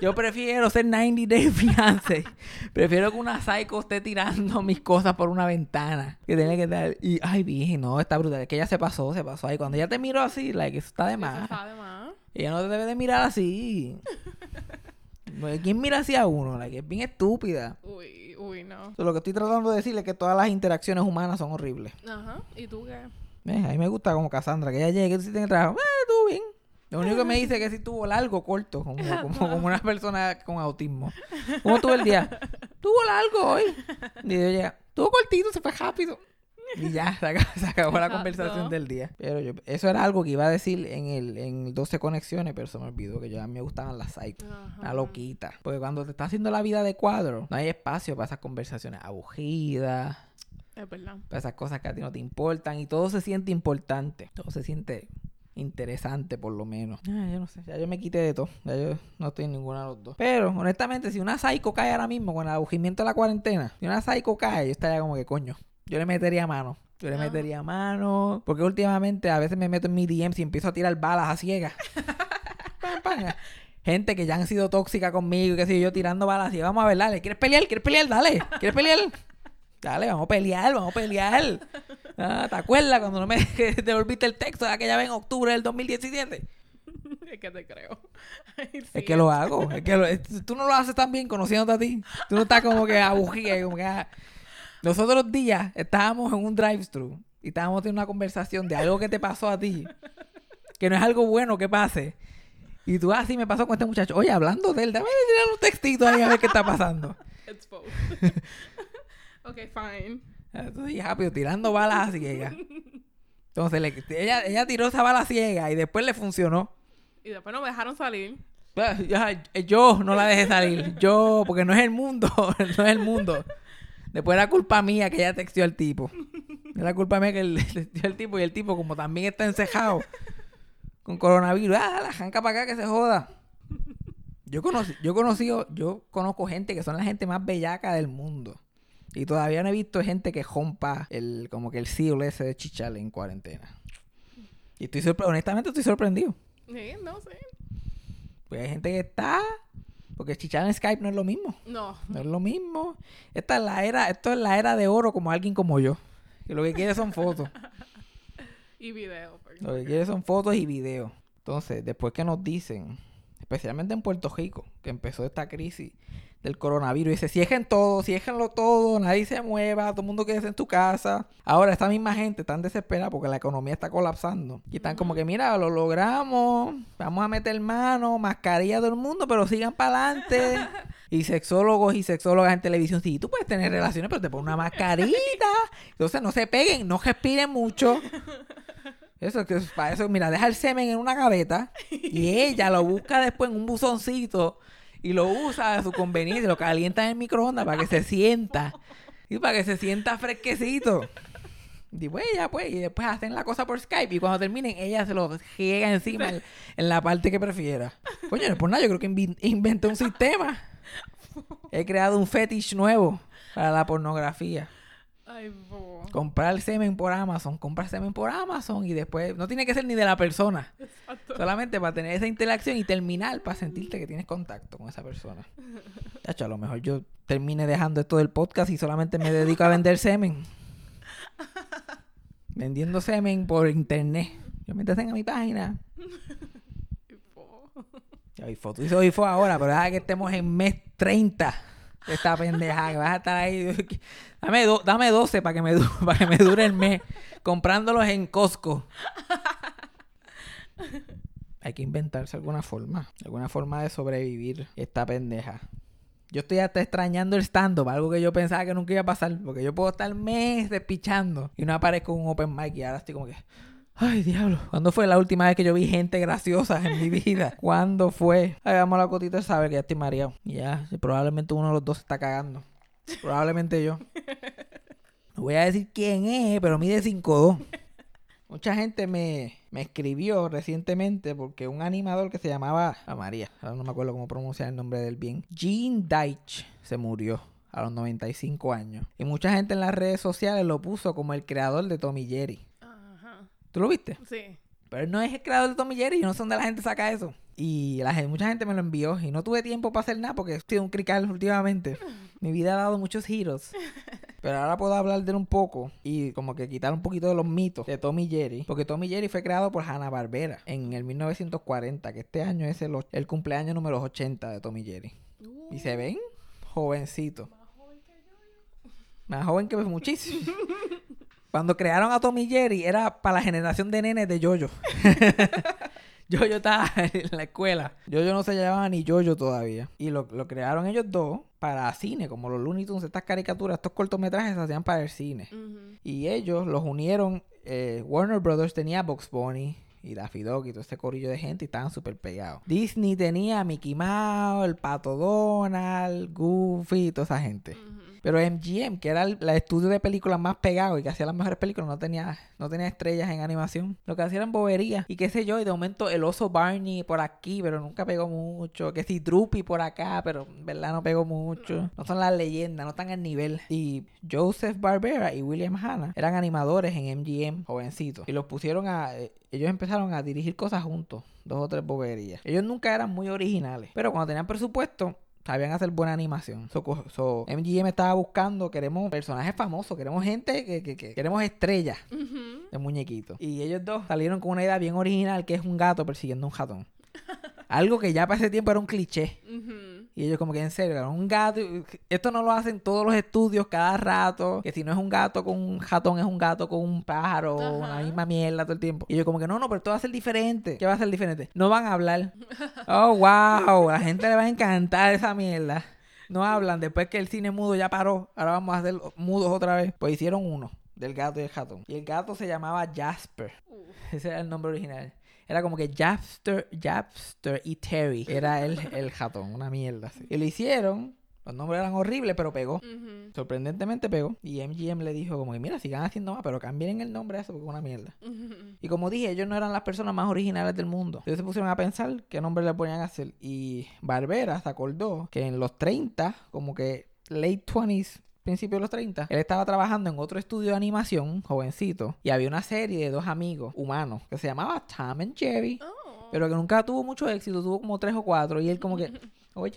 Yo prefiero ser 90 Day Fiance. Prefiero que una psycho esté tirando mis cosas por una ventana. Que tiene que estar. Y, ay, bien, no, está brutal. Es que ella se pasó, se pasó. Ahí cuando ella te miró así, like, eso está de Eso más. está de más. Ella no te debe de mirar así. ¿Quién mira así a uno? Like, es bien estúpida. Uy, uy, no. So, lo que estoy tratando de decirle es que todas las interacciones humanas son horribles. Ajá. ¿Y tú qué? Eh, a mí me gusta como Cassandra, que ella llegue, que tú sí tienes trabajo. Eh, tú bien. Lo único que me dice es que si tuvo largo, corto, como, como, como una persona con autismo. ¿Cómo tuvo el día? Tuvo largo hoy. Y yo llega, tuvo cortito, se fue rápido. Y ya, se acabó, se acabó la Exacto. conversación del día. Pero yo, eso era algo que iba a decir en el en 12 conexiones, pero se me olvidó que yo, a mí me gustaban las psycho. Ajá. Una loquita. Porque cuando te está haciendo la vida de cuadro, no hay espacio para esas conversaciones aburridas, Es verdad. para esas cosas que a ti no te importan. Y todo se siente importante. Todo se siente interesante, por lo menos. Ah, yo no sé. Ya yo me quité de todo. Ya yo no estoy en ninguna de los dos. Pero, honestamente, si una psycho cae ahora mismo con el aburrimiento de la cuarentena, si una psycho cae, yo estaría como que coño. Yo le metería mano. Yo le Ajá. metería mano. Porque últimamente a veces me meto en mi DMs y empiezo a tirar balas a ciegas. Gente que ya han sido tóxica conmigo y que sé yo, tirando balas así. Vamos a ver, dale. ¿Quieres pelear? ¿Quieres pelear? Dale. ¿Quieres pelear? Dale, vamos a pelear, vamos a pelear. Ah, ¿Te acuerdas cuando no me devolviste el texto de aquella vez en octubre del 2017? Es que te creo. Ay, Es que lo hago. Es que lo- es- tú no lo haces tan bien conociéndote a ti. Tú no estás como que abujía. Como que, ah. Los otros días estábamos en un drive-thru y estábamos teniendo una conversación de algo que te pasó a ti. Que no es algo bueno que pase. Y tú así me pasó con este muchacho. Oye, hablando de él, dame tirar un textito ahí a ver qué está pasando. It's both. ok, fine. Entonces, rápido, tirando balas a ciegas. Entonces, le- ella, ella tiró esa bala ciega y después le funcionó. Y después no me dejaron salir. Ya, Yo no la dejé salir. Yo, porque no es el mundo. No es el mundo. Después era culpa mía que ella texteó al tipo. Era culpa mía que le texteó al tipo y el tipo, como también está encejado con coronavirus, ah, la janca para acá que se joda. Yo conocí, yo conocido, yo conozco gente que son la gente más bellaca del mundo. Y todavía no he visto gente que rompa el, como que el seal ese de chichale en cuarentena. Y estoy sorpre- honestamente estoy sorprendido. Sí, no sé. Pues hay gente que está. Porque chichar en Skype no es lo mismo. No. No es lo mismo. Esta es la era, esto es la era de oro como alguien como yo. Que lo que quiere son fotos. Y video. porque- Lo que quiere son fotos y videos. Entonces, después que nos dicen, especialmente en Puerto Rico, que empezó esta crisis del coronavirus, dice, cierren todo, ciérrenlo todo, nadie se mueva, todo el mundo quédese en tu casa. Ahora, esta misma gente tan desesperada porque la economía está colapsando. Y están como que, mira, lo logramos, vamos a meter mano, mascarilla todo el mundo, pero sigan para adelante. Y sexólogos y sexólogas en televisión, sí, tú puedes tener relaciones, pero te pones una mascarita. Entonces, no se peguen, no respiren mucho. Eso que es para eso, mira, deja el semen en una gaveta y ella lo busca después en un buzoncito y lo usa a su conveniencia, lo calienta en el microondas para que se sienta y para que se sienta fresquecito. Y pues ya pues, y después hacen la cosa por Skype y cuando terminen ella se lo riega encima en, la parte que prefiera. Coño, no por yo creo que inventé un sistema. He creado un fetish nuevo para la pornografía. Ay, bo. Comprar semen por Amazon, comprar semen por Amazon y después no tiene que ser ni de la persona, Exacto. solamente para tener esa interacción y terminar para sentirte que tienes contacto con esa persona. Chacho, a lo mejor yo termine dejando esto del podcast y solamente me dedico a vender semen. Vendiendo semen por internet. Yo me a mi página. Ya vi foto y soy fue ahora, pero deja que estemos en mes 30 de esta pendeja, que vas a estar ahí. Dame, do- dame 12 para que, me para que me dure el mes, comprándolos en Costco. Hay que inventarse alguna forma, alguna forma de sobrevivir esta pendeja. Yo estoy hasta extrañando el stand-up, algo que yo pensaba que nunca iba a pasar, porque yo puedo estar meses pichando y no aparezco en un open mic y ahora estoy como que... Ay, diablo. ¿Cuándo fue la última vez que yo vi gente graciosa en mi vida? ¿Cuándo fue? Ay, vamos a la cotita de saber que ya estoy mareado. Ya, probablemente uno de los dos está cagando. Probablemente yo. No voy a decir quién es, pero mide 5'2". Mucha gente me, me escribió recientemente porque un animador que se llamaba a María, ahora no me acuerdo cómo pronunciar el nombre del bien, Gene Deitch, se murió a los 95 años. Y mucha gente en las redes sociales lo puso como el creador de Tommy Jerry. ¿Tú lo viste? Sí. Pero él no es el creador de Tommy Jerry. Yo no sé dónde la gente saca eso. Y la gente, mucha gente me lo envió. Y no tuve tiempo para hacer nada porque estoy un crical últimamente. Mi vida ha dado muchos giros. Pero ahora puedo hablar de él un poco. Y como que quitar un poquito de los mitos de Tommy Jerry. Porque Tommy Jerry fue creado por Hanna Barbera en el 1940. Que este año es el, cumpleaños número 80 de Tommy Jerry. Y se ven jovencitos. Más joven que muchísimo. Cuando crearon a Tommy Jerry era para la generación de nenes de Yoyo. Yo yo estaba en la escuela. Yo no se llamaba ni yo todavía. Y lo, lo crearon ellos dos para cine, como los Looney Tunes, estas caricaturas, estos cortometrajes se hacían para el cine. Y ellos los unieron. eh, Warner Brothers tenía Box Bunny y Daffy Dog y todo este corillo de gente y estaban súper pegados. Disney tenía a Mickey Mouse, el Pato Donald, Goofy y toda esa gente. Ujú. Pero MGM, que era el, estudio de películas más pegado y que hacía las mejores películas, no tenía, no tenía estrellas en animación. Lo que hacía eran boberías. Y qué sé yo, y de momento el oso Barney por aquí, pero nunca pegó mucho. Que si Droopy por acá, pero en verdad no pegó mucho. No son las leyendas, no están al nivel. Y Joseph Barbera y William Hanna eran animadores en MGM, jovencitos. Y los pusieron a... eh, ellos empezaron a dirigir cosas juntos. Dos o tres boberías. Ellos nunca eran muy originales. Pero cuando tenían presupuesto, sabían hacer buena animación. So, so, MGM estaba buscando, queremos personajes famosos, queremos gente que, que- que- queremos estrellas de muñequitos. Y ellos dos salieron con una idea bien original que es un gato persiguiendo un ratón. Algo que ya para ese tiempo era un cliché. Y ellos como que en serio, un gato. Esto no lo hacen todos los estudios cada rato. Que si no es un gato con un ratón, es un gato con un pájaro. Ajá. Una misma mierda todo el tiempo. Y ellos como que no, no, pero esto va a ser diferente. ¿Qué va a ser diferente? No van a hablar. Oh, wow. A la gente le va a encantar esa mierda. No hablan. Después que el cine mudo ya paró. Ahora vamos a hacer mudos otra vez. Pues hicieron uno. Del gato y el ratón. Y el gato se llamaba Jasper. Uh. Ese era el nombre original. Era como que Japster, Japster y Terry. Era el, el ratón, una mierda así. Y lo hicieron. Los nombres eran horribles, pero pegó. Sorprendentemente pegó. Y MGM le dijo como que, mira, sigan haciendo más, pero cambien el nombre a eso porque es una mierda. Ujú. Y como dije, ellos no eran las personas más originales del mundo. Ellos se pusieron a pensar qué nombre le ponían a hacer. Y Barbera se acordó que en los 30, como que late 20s, principios de los 30, él estaba trabajando en otro estudio de animación, jovencito, y había una serie de dos amigos humanos que se llamaba Tom and Jerry, Oh. pero que nunca tuvo mucho éxito, tuvo como tres o cuatro, y él como que, oye,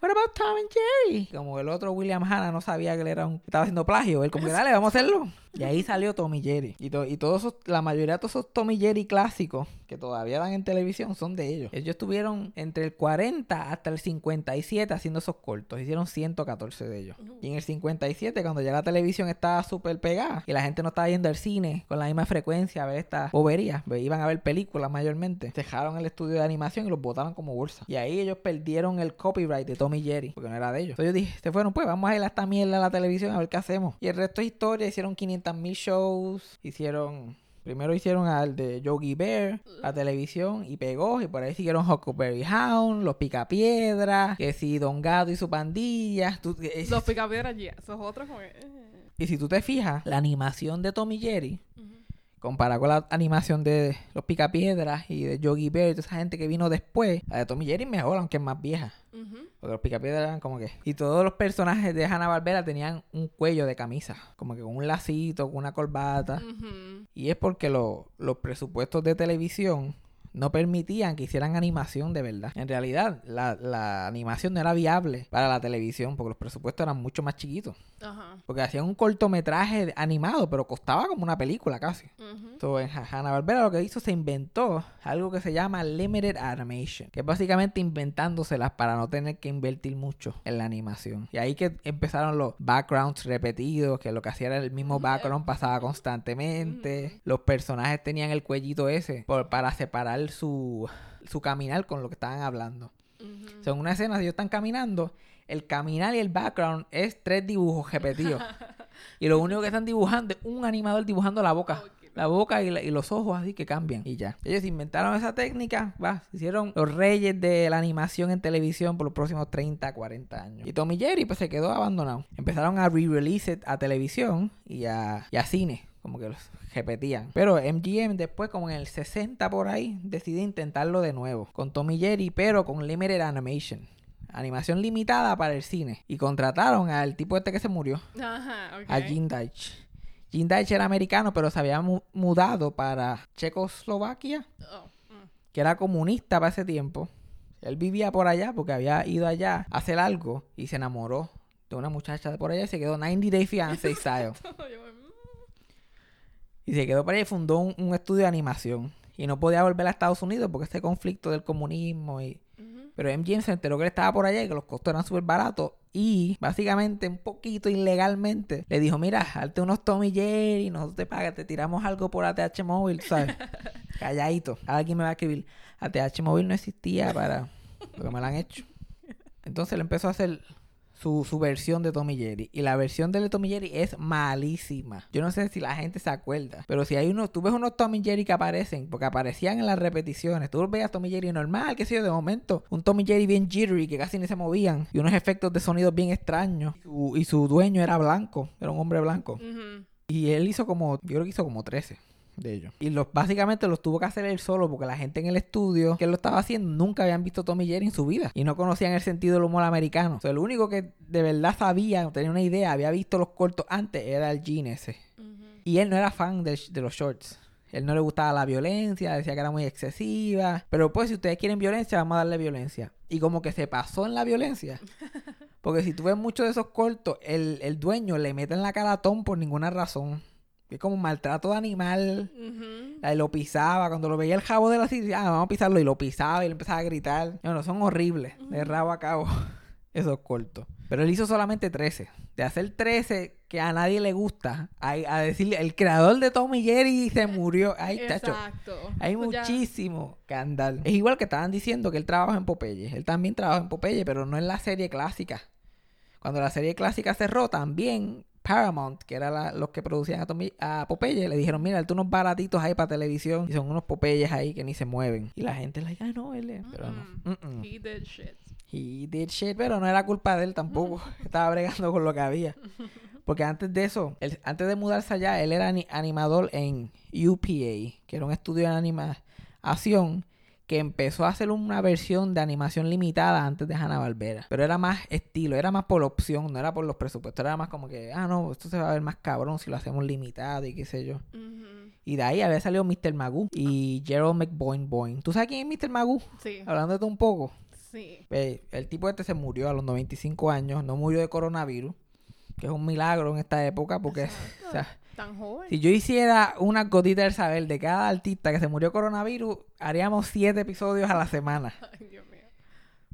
What about Tom and Jerry? Como el otro William Hanna no sabía que él era un, estaba haciendo plagio. Él como que dale, vamos a hacerlo. Y ahí salió Tommy Jerry. Y, to- y todos esos, la mayoría de todos esos Tommy Jerry clásicos que todavía dan en televisión son de ellos. Ellos estuvieron entre el 40 hasta el 57 haciendo esos cortos. Hicieron 114 de ellos. Y en el 57, cuando ya la televisión estaba súper pegada y la gente no estaba yendo al cine con la misma frecuencia a ver estas boberías, iban a ver películas mayormente, dejaron el estudio de animación y los botaron como bolsa. Y ahí ellos perdieron el copyright de Tommy Jerry, porque no era de ellos. Entonces yo dije, se fueron, pues vamos a ir a esta mierda a la televisión a ver qué hacemos. Y el resto es historia, hicieron 500 mil shows, hicieron... Primero hicieron al de Yogi Bear, la televisión, y pegó. Y por ahí siguieron Huckleberry Hound, Los Picapiedras, que si Don Gato y su pandilla. Tú- es- Los picapiedras, ya. Esos otros eh. y si tú te fijas, la animación de Tommy Jerry, Ujú. Comparada con la animación de los Picapiedras y de Yogi Bear y toda esa gente que vino después, la de Tommy Jerry es mejor, aunque es más vieja. Porque los Picapiedras eran como que... Y todos los personajes de Hanna-Barbera tenían un cuello de camisa. Como que con un lacito, con una corbata. Y es porque lo- los presupuestos de televisión no permitían que hicieran animación de verdad. En realidad, la, la animación no era viable para la televisión porque los presupuestos eran mucho más chiquitos. Ajá. Porque hacían un cortometraje animado, pero costaba como una película casi. Ujú. So, en Hanna Barbera lo que hizo se inventó algo que se llama Limited Animation, que es básicamente inventándoselas para no tener que invertir mucho en la animación. Y ahí que empezaron los backgrounds repetidos, que lo que hacía era el mismo background, pasaba constantemente. Los personajes tenían el cuellito ese por- para separar su, su caminar con lo que estaban hablando. Ujú. O sea, en una escena, ellos están caminando, el caminar y el background es tres dibujos repetidos. y lo único que están dibujando es un animador dibujando la boca. La boca y, la- y los ojos así que cambian y ya. Ellos inventaron esa técnica, se hicieron los reyes de la animación en televisión por los próximos 30, 40 años. Y Tommy Jerry pues se quedó abandonado. Empezaron a re-release a televisión y a, y a cine. Como que los repetían. Pero MGM después, como en el 60 por ahí, decide intentarlo de nuevo. Con Tommy Jerry, pero con Limited Animation. Animación limitada para el cine. Y contrataron al tipo este que se murió. Ajá, ok. A Gene Deitch. Gene Deitch era americano, pero se había mu- mudado para Checoslovaquia, Oh, mm. que era comunista para ese tiempo. Él vivía por allá porque había ido allá a hacer algo y se enamoró de una muchacha de por allá y se quedó 90 Day Fiancé style. Y se quedó por allá y fundó un, un estudio de animación. Y no podía volver a Estados Unidos porque este conflicto del comunismo y... Pero MGM se enteró que él estaba por allá y que los costos eran súper baratos. Y básicamente, un poquito ilegalmente, le dijo: Mira, hazte unos Tommy Jerry, nosotros te pagas, te tiramos algo por ATH móvil, ¿sabes? calladito. Alguien me va a escribir, ATH móvil no existía para lo que me lo han hecho. Entonces él empezó a hacer su, su versión de Tommy Jerry. Y la versión de Tommy Jerry es malísima. Yo no sé si la gente se acuerda. Pero si hay unos, tú ves unos Tommy Jerry que aparecen, porque aparecían en las repeticiones. Tú veías Tommy Jerry normal, qué sé yo, de momento. Un Tommy Jerry bien jittery, que casi ni se movían. Y unos efectos de sonido bien extraños. Y su, y su dueño era blanco, era un hombre blanco. Y él hizo como, yo creo que hizo como 13 de ellos. Y los, básicamente los tuvo que hacer él solo porque la gente en el estudio que él lo estaba haciendo nunca habían visto Tommy Jerry en su vida. Y no conocían el sentido del humor americano. O sea, el único que de verdad sabía, tenía una idea, había visto los cortos antes, era el Gene ese. Y él no era fan de, de los shorts. Él no le gustaba la violencia, decía que era muy excesiva. Pero pues si ustedes quieren violencia, vamos a darle violencia. Y como que se pasó en la violencia. Porque si tú ves muchos de esos cortos, el, el dueño le mete en la cara a Tom por ninguna razón. Es como un maltrato de animal. La- lo pisaba. Cuando lo veía el jabo de la silla, ah, vamos a pisarlo. Y lo pisaba y le empezaba a gritar. Bueno, son horribles. De rabo a cabo. Esos cortos. Pero él hizo solamente 13. De hacer 13 que a nadie le gusta. A, a decirle, el creador de Tom y Jerry se murió. Ay. Exacto. Hay muchísimo andar. Es igual que estaban diciendo que él trabaja en Popeye. Él también trabaja en Popeye, pero no en la serie clásica. Cuando la serie clásica cerró, también Paramount, que era la- los que producían a, Tommy- a Popeye, le dijeron, mira, tú unos baratitos ahí para televisión. Y son unos Popeyes ahí que ni se mueven. Y la gente le dice, ah, no, él es. Pero no. Mm. He did shit. He did shit, pero no era culpa de él tampoco. Estaba bregando con lo que había. Porque antes de eso, él- antes de mudarse allá, él era ani- animador en UPA, que era un estudio de animación que empezó a hacer una versión de animación limitada antes de Hanna Barbera. Pero era más estilo, era más por opción, no era por los presupuestos. Era más como que, ah, no, esto se va a ver más cabrón si lo hacemos limitado y qué sé yo. Y de ahí había salido Mr. Magoo y Gerald McBoyne Boyne. ¿Tú sabes quién es Mr. Magoo? Sí. Hablando de todo un poco. Sí. Eh, el tipo este se murió a los 95 años, no murió de coronavirus, que es un milagro en esta época, porque o sea, Tan joven. si yo hiciera una gotita del saber de cada artista que se murió coronavirus, haríamos siete episodios a la semana. Ay, Dios mío.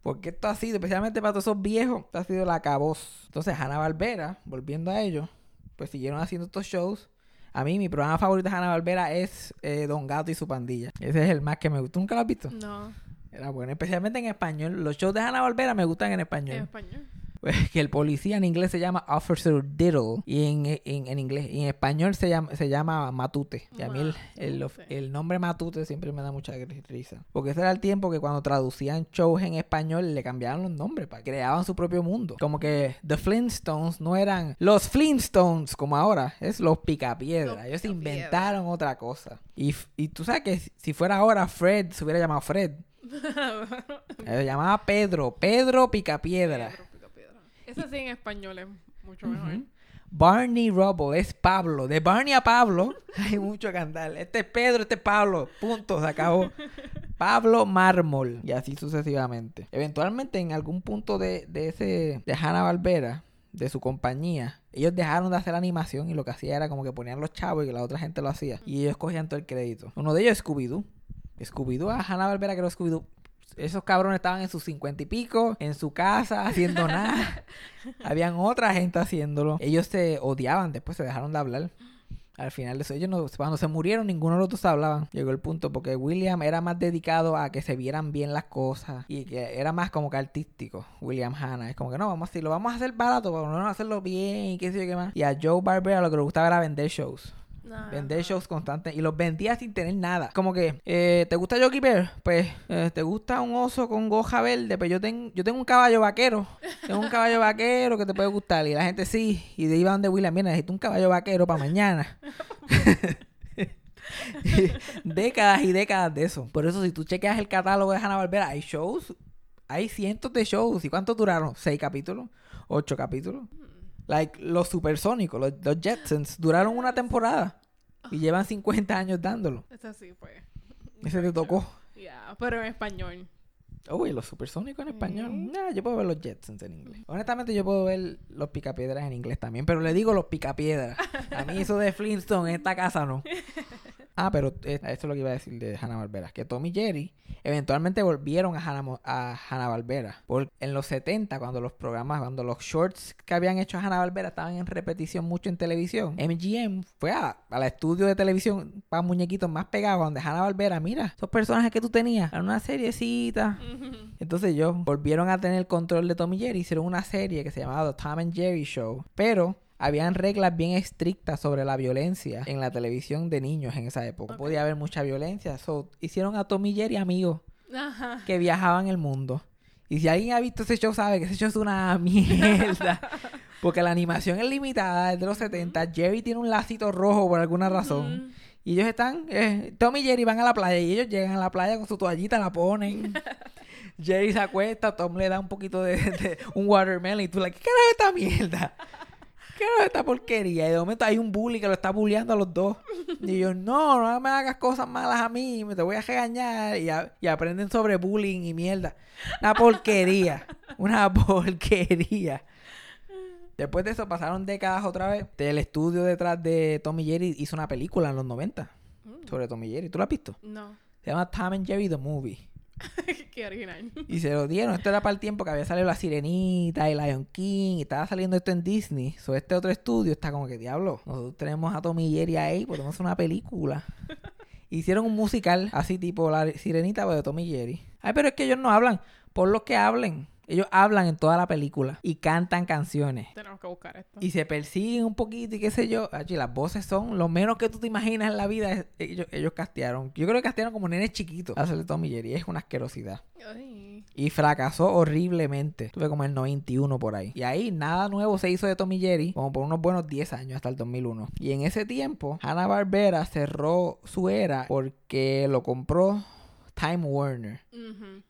Porque esto ha sido, especialmente para todos esos viejos, esto ha sido la caboz. Entonces, Hanna Barbera, volviendo a ellos, pues siguieron haciendo estos shows. A mí, mi programa favorito de Hanna Barbera es eh, Don Gato y su pandilla. Ese es el más que me gusta. ¿Tú nunca lo has visto? No. Era bueno, especialmente en español. Los shows de Hanna Barbera me gustan en español. En español. Que el policía en inglés se llama Officer Diddle y en, en, en inglés y en español se llama, se llama Matute. Y a mí el, el, nombre Matute siempre me da mucha risa. Porque ese era el tiempo que cuando traducían shows en español le cambiaban los nombres, para creaban su propio mundo. Como que The Flintstones no eran los Flintstones como ahora, es los Picapiedra. Los Ellos inventaron otra cosa. Y, y tú sabes que si- fuera ahora Fred se hubiera llamado Fred. Se llamaba Pedro, Pedro Picapiedra. Piedra, Ese sí en español es mucho mejor. Barney Rubble es Pablo. De Barney a Pablo hay mucho que andar. Este es Pedro, este es Pablo. Punto, se acabó. Pablo Mármol. Y así sucesivamente. Eventualmente, en algún punto de, de ese. de Hanna Barbera, de su compañía, ellos dejaron de hacer animación y lo que hacía era como que ponían los chavos y que la otra gente lo hacía. Y ellos cogían todo el crédito. Uno de ellos es Scooby-Doo. Scooby-Doo a Hanna Barbera, creo Scooby-Doo. Esos cabrones estaban en sus cincuenta y pico, en su casa, haciendo nada. Habían otra gente haciéndolo. Ellos se odiaban, después se dejaron de hablar. Al final de eso, ellos no, cuando se murieron, ninguno de los dos hablaban. Llegó el punto porque William era más dedicado a que se vieran bien las cosas y que era más como que artístico. William Hanna es como que no, vamos a lo vamos a hacer barato, pero no vamos a hacerlo bien y qué sé yo qué más. Y a Joe Barbera lo que le gustaba era vender shows. Vender shows constantes y los vendía sin tener nada. Como que, eh, ¿te gusta Yogi Bear? Pues, eh, ¿te gusta un oso con goja verde? Pues yo, ten- yo tengo un caballo vaquero. Tengo un caballo vaquero que te puede gustar. Y la gente sí. Y de va donde William, mira, necesito un caballo vaquero para mañana. décadas y décadas de eso. Por eso, si tú chequeas el catálogo de Hanna Barbera, hay shows. Hay cientos de shows. ¿Y cuántos duraron? ¿Seis capítulos? ¿Ocho capítulos? Like, los supersónicos, los, los Jetsons, duraron una temporada. Y llevan 50 años dándolo. Ese sí fue. Ese te tocó. Ya, pero en español. Uy, los supersónicos en español. Mm. Nah, yo puedo ver los Jetsons en inglés. Honestamente, yo puedo ver los picapiedras en inglés también. Pero le digo los picapiedras. A mí eso de Flintstone en esta casa no. Ah, pero eh, eso es lo que iba a decir de Hanna Barbera. Que Tom y Jerry eventualmente volvieron a Hanna, a Hanna Barbera. Porque en los 70, cuando los programas, cuando los shorts que habían hecho Hanna Barbera estaban en repetición mucho en televisión, MGM fue a- al estudio de televisión para muñequitos más pegados, donde Hanna Barbera, mira, esos personajes que tú tenías, eran una seriecita. Entonces ellos volvieron a tener el control de Tom y Jerry, hicieron una serie que se llamaba The Tom and Jerry Show, pero habían reglas bien estrictas sobre la violencia en la televisión de niños en esa época. Podía haber mucha violencia. So, hicieron a Tom y Jerry amigos Ajá. que viajaban el mundo. Y si alguien ha visto ese show sabe que ese show es una mierda. Porque la animación es limitada, es de los 70. Jerry tiene un lacito rojo por alguna razón. Y ellos están, eh, Tom y Jerry van a la playa y ellos llegan a la playa con su toallita, la ponen. Jerry se acuesta, Tom le da un poquito de, de- un watermelon y tú like, ¿qué carajo es esta mierda? ¿Qué es esta porquería? Y de momento hay un bully que lo está bulleando a los dos. Y yo, no, no me hagas cosas malas a mí, me te voy a regañar. Y, a- y aprenden sobre bullying y mierda. Una porquería. Una porquería. Después de eso pasaron décadas otra vez. El estudio detrás de Tom y Jerry hizo una película en los 90 sobre Tom y Jerry. ¿Tú la has visto? No. Se llama Tom and Jerry the Movie. Qué original. Y se lo dieron. Esto era para el tiempo que había salido La Sirenita y Lion King. Y estaba saliendo esto en Disney. So, este otro estudio está como que, diablo, nosotros tenemos a Tom y Jerry ahí, podemos hacer una película. Hicieron un musical así tipo La Sirenita, pero de Tom y Jerry. Ay, pero es que ellos no hablan. Por lo que hablen. Ellos hablan en toda la película y cantan canciones. Tenemos que buscar esto. Y se persiguen un poquito y qué sé yo. Allí las voces son lo menos que tú te imaginas en la vida. ellos, ellos castearon. Yo creo que castearon como nenes chiquitos. Hacerle Tom y Jerry. Es una asquerosidad. Ay. Y fracasó horriblemente. Tuve como el 91 por ahí. Y ahí nada nuevo se hizo de Tom y Jerry. Como por unos buenos 10 años hasta el 2001. Y en ese tiempo, Hanna-Barbera cerró su era porque lo compró Time Warner.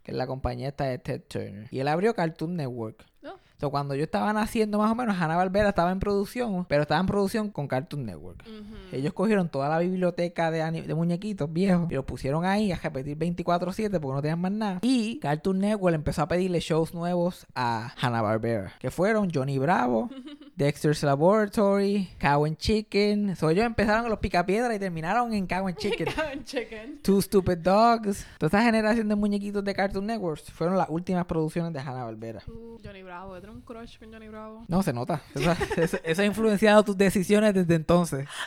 Que es la compañía esta de Ted Turner. Y él abrió Cartoon Network. Oh. So, cuando yo estaba naciendo más o menos, Hanna-Barbera estaba en producción. Pero estaba en producción con Cartoon Network. Ellos cogieron toda la biblioteca de, muñequitos viejos y los pusieron ahí a repetir 24-7 porque no tenían más nada. Y Cartoon Network empezó a pedirle shows nuevos a Hanna-Barbera, que fueron Johnny Bravo, Dexter's Laboratory, Cow and Chicken. So, ellos empezaron con los picapiedras y terminaron en Cow and Chicken. Chicken. Two Stupid Dogs. Toda esa generación de muñequitos de Cartoon Network fueron las últimas producciones de Hanna-Barbera. Uh, Johnny Bravo. Tengo un crush con Johnny Bravo. No, se nota. Eso, ha influenciado tus decisiones desde entonces.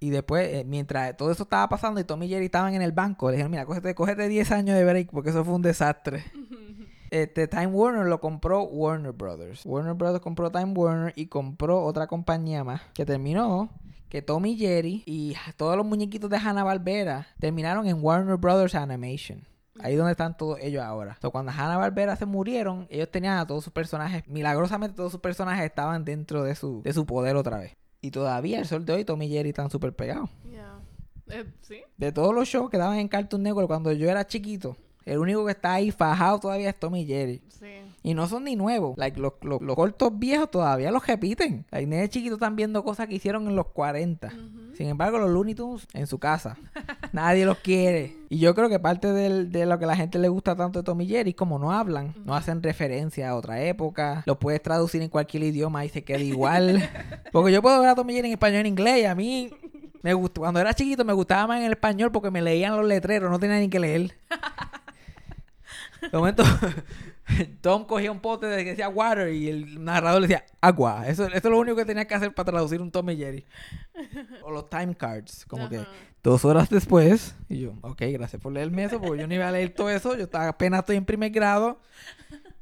Y después, eh, mientras todo eso estaba pasando y Tom y Jerry estaban en el banco, le dijeron, mira, cógete, cógete 10 años de break porque eso fue un desastre. Este, Time Warner lo compró Warner Brothers. Warner Brothers compró Time Warner y compró otra compañía más que terminó que Tom y Jerry y todos los muñequitos de Hanna-Barbera terminaron en Warner Brothers Animation. Ahí donde están todos ellos ahora. So, cuando Hanna-Barbera se murieron, ellos tenían a todos sus personajes. Milagrosamente todos sus personajes estaban dentro de su, de su poder otra vez. Y todavía, el sol de hoy, Tom y Jerry están súper pegados. Yeah. Eh, sí. De todos los shows que daban en Cartoon Network cuando yo era chiquito, el único que está ahí fajado todavía es Tom y Jerry. Sí. Y no son ni nuevos. Like, los, los- los cortos viejos todavía los repiten. Like, nenes chiquitos están viendo cosas que hicieron en los 40. Sin embargo, los Looney Tunes en su casa. Nadie los quiere. Y yo creo que parte del- de lo que a la gente le gusta tanto de Tom y Jerry, como no hablan, no hacen referencia a otra época, lo puedes traducir en cualquier idioma y se queda igual. Porque yo puedo ver a Tom y Jerry en español y en inglés y a mí... Me gustó, cuando era chiquito me gustaba más en el español porque me leían los letreros, no tenía ni que leer. De momento, Tom cogía un pote de que decía water y el narrador le decía agua. Eso, eso es lo único que tenía que hacer para traducir un Tom y Jerry. O los time cards, como que dos horas después. Y yo, ok, gracias por leerme eso, porque yo no iba a leer todo eso. Yo estaba, apenas estoy en primer grado.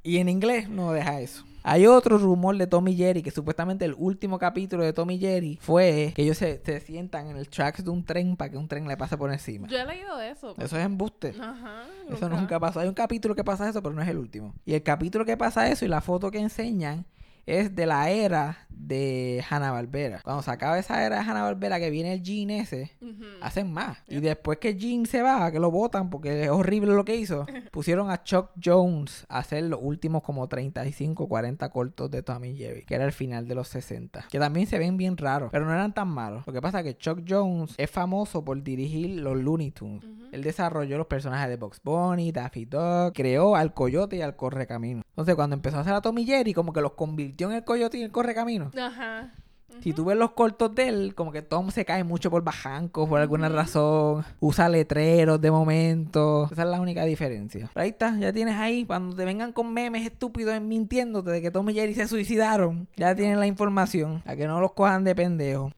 Y en inglés no deja eso. Hay otro rumor de Tom y Jerry que supuestamente el último capítulo de Tom y Jerry fue que ellos se, se sientan en el tracks de un tren para que un tren le pase por encima. Yo he leído eso. Eso es embuste. Ajá. Eso nunca pasó. Hay un capítulo que pasa eso, pero no es el último. Y el capítulo que pasa eso y la foto que enseñan es de la era de Hanna-Barbera. Cuando se acaba esa era de Hanna-Barbera que viene el Gene ese, hacen más. Y después que Gene se va, que lo votan porque es horrible lo que hizo, pusieron a Chuck Jones a hacer los últimos como 35, 40 cortos de Tommy Jerry, que era el final de los 60. Que también se ven bien raros, pero no eran tan malos. Lo que pasa es que Chuck Jones es famoso por dirigir los Looney Tunes. Él desarrolló los personajes de Bugs Bunny, Daffy Duck, creó al Coyote y al Correcamino. Entonces, cuando empezó a hacer a Tommy Jerry, como que los convirtió en el Coyote y el Correcamino. Ajá. Si tú ves los cortos de él, como que Tom se cae mucho por bajancos por alguna razón. Usa letreros de momento. Esa es la única diferencia. Pero ahí está, ya tienes ahí. Cuando te vengan con memes estúpidos mintiéndote de que Tom y Jerry se suicidaron, ya tienen la información. A que no los cojan de pendejo.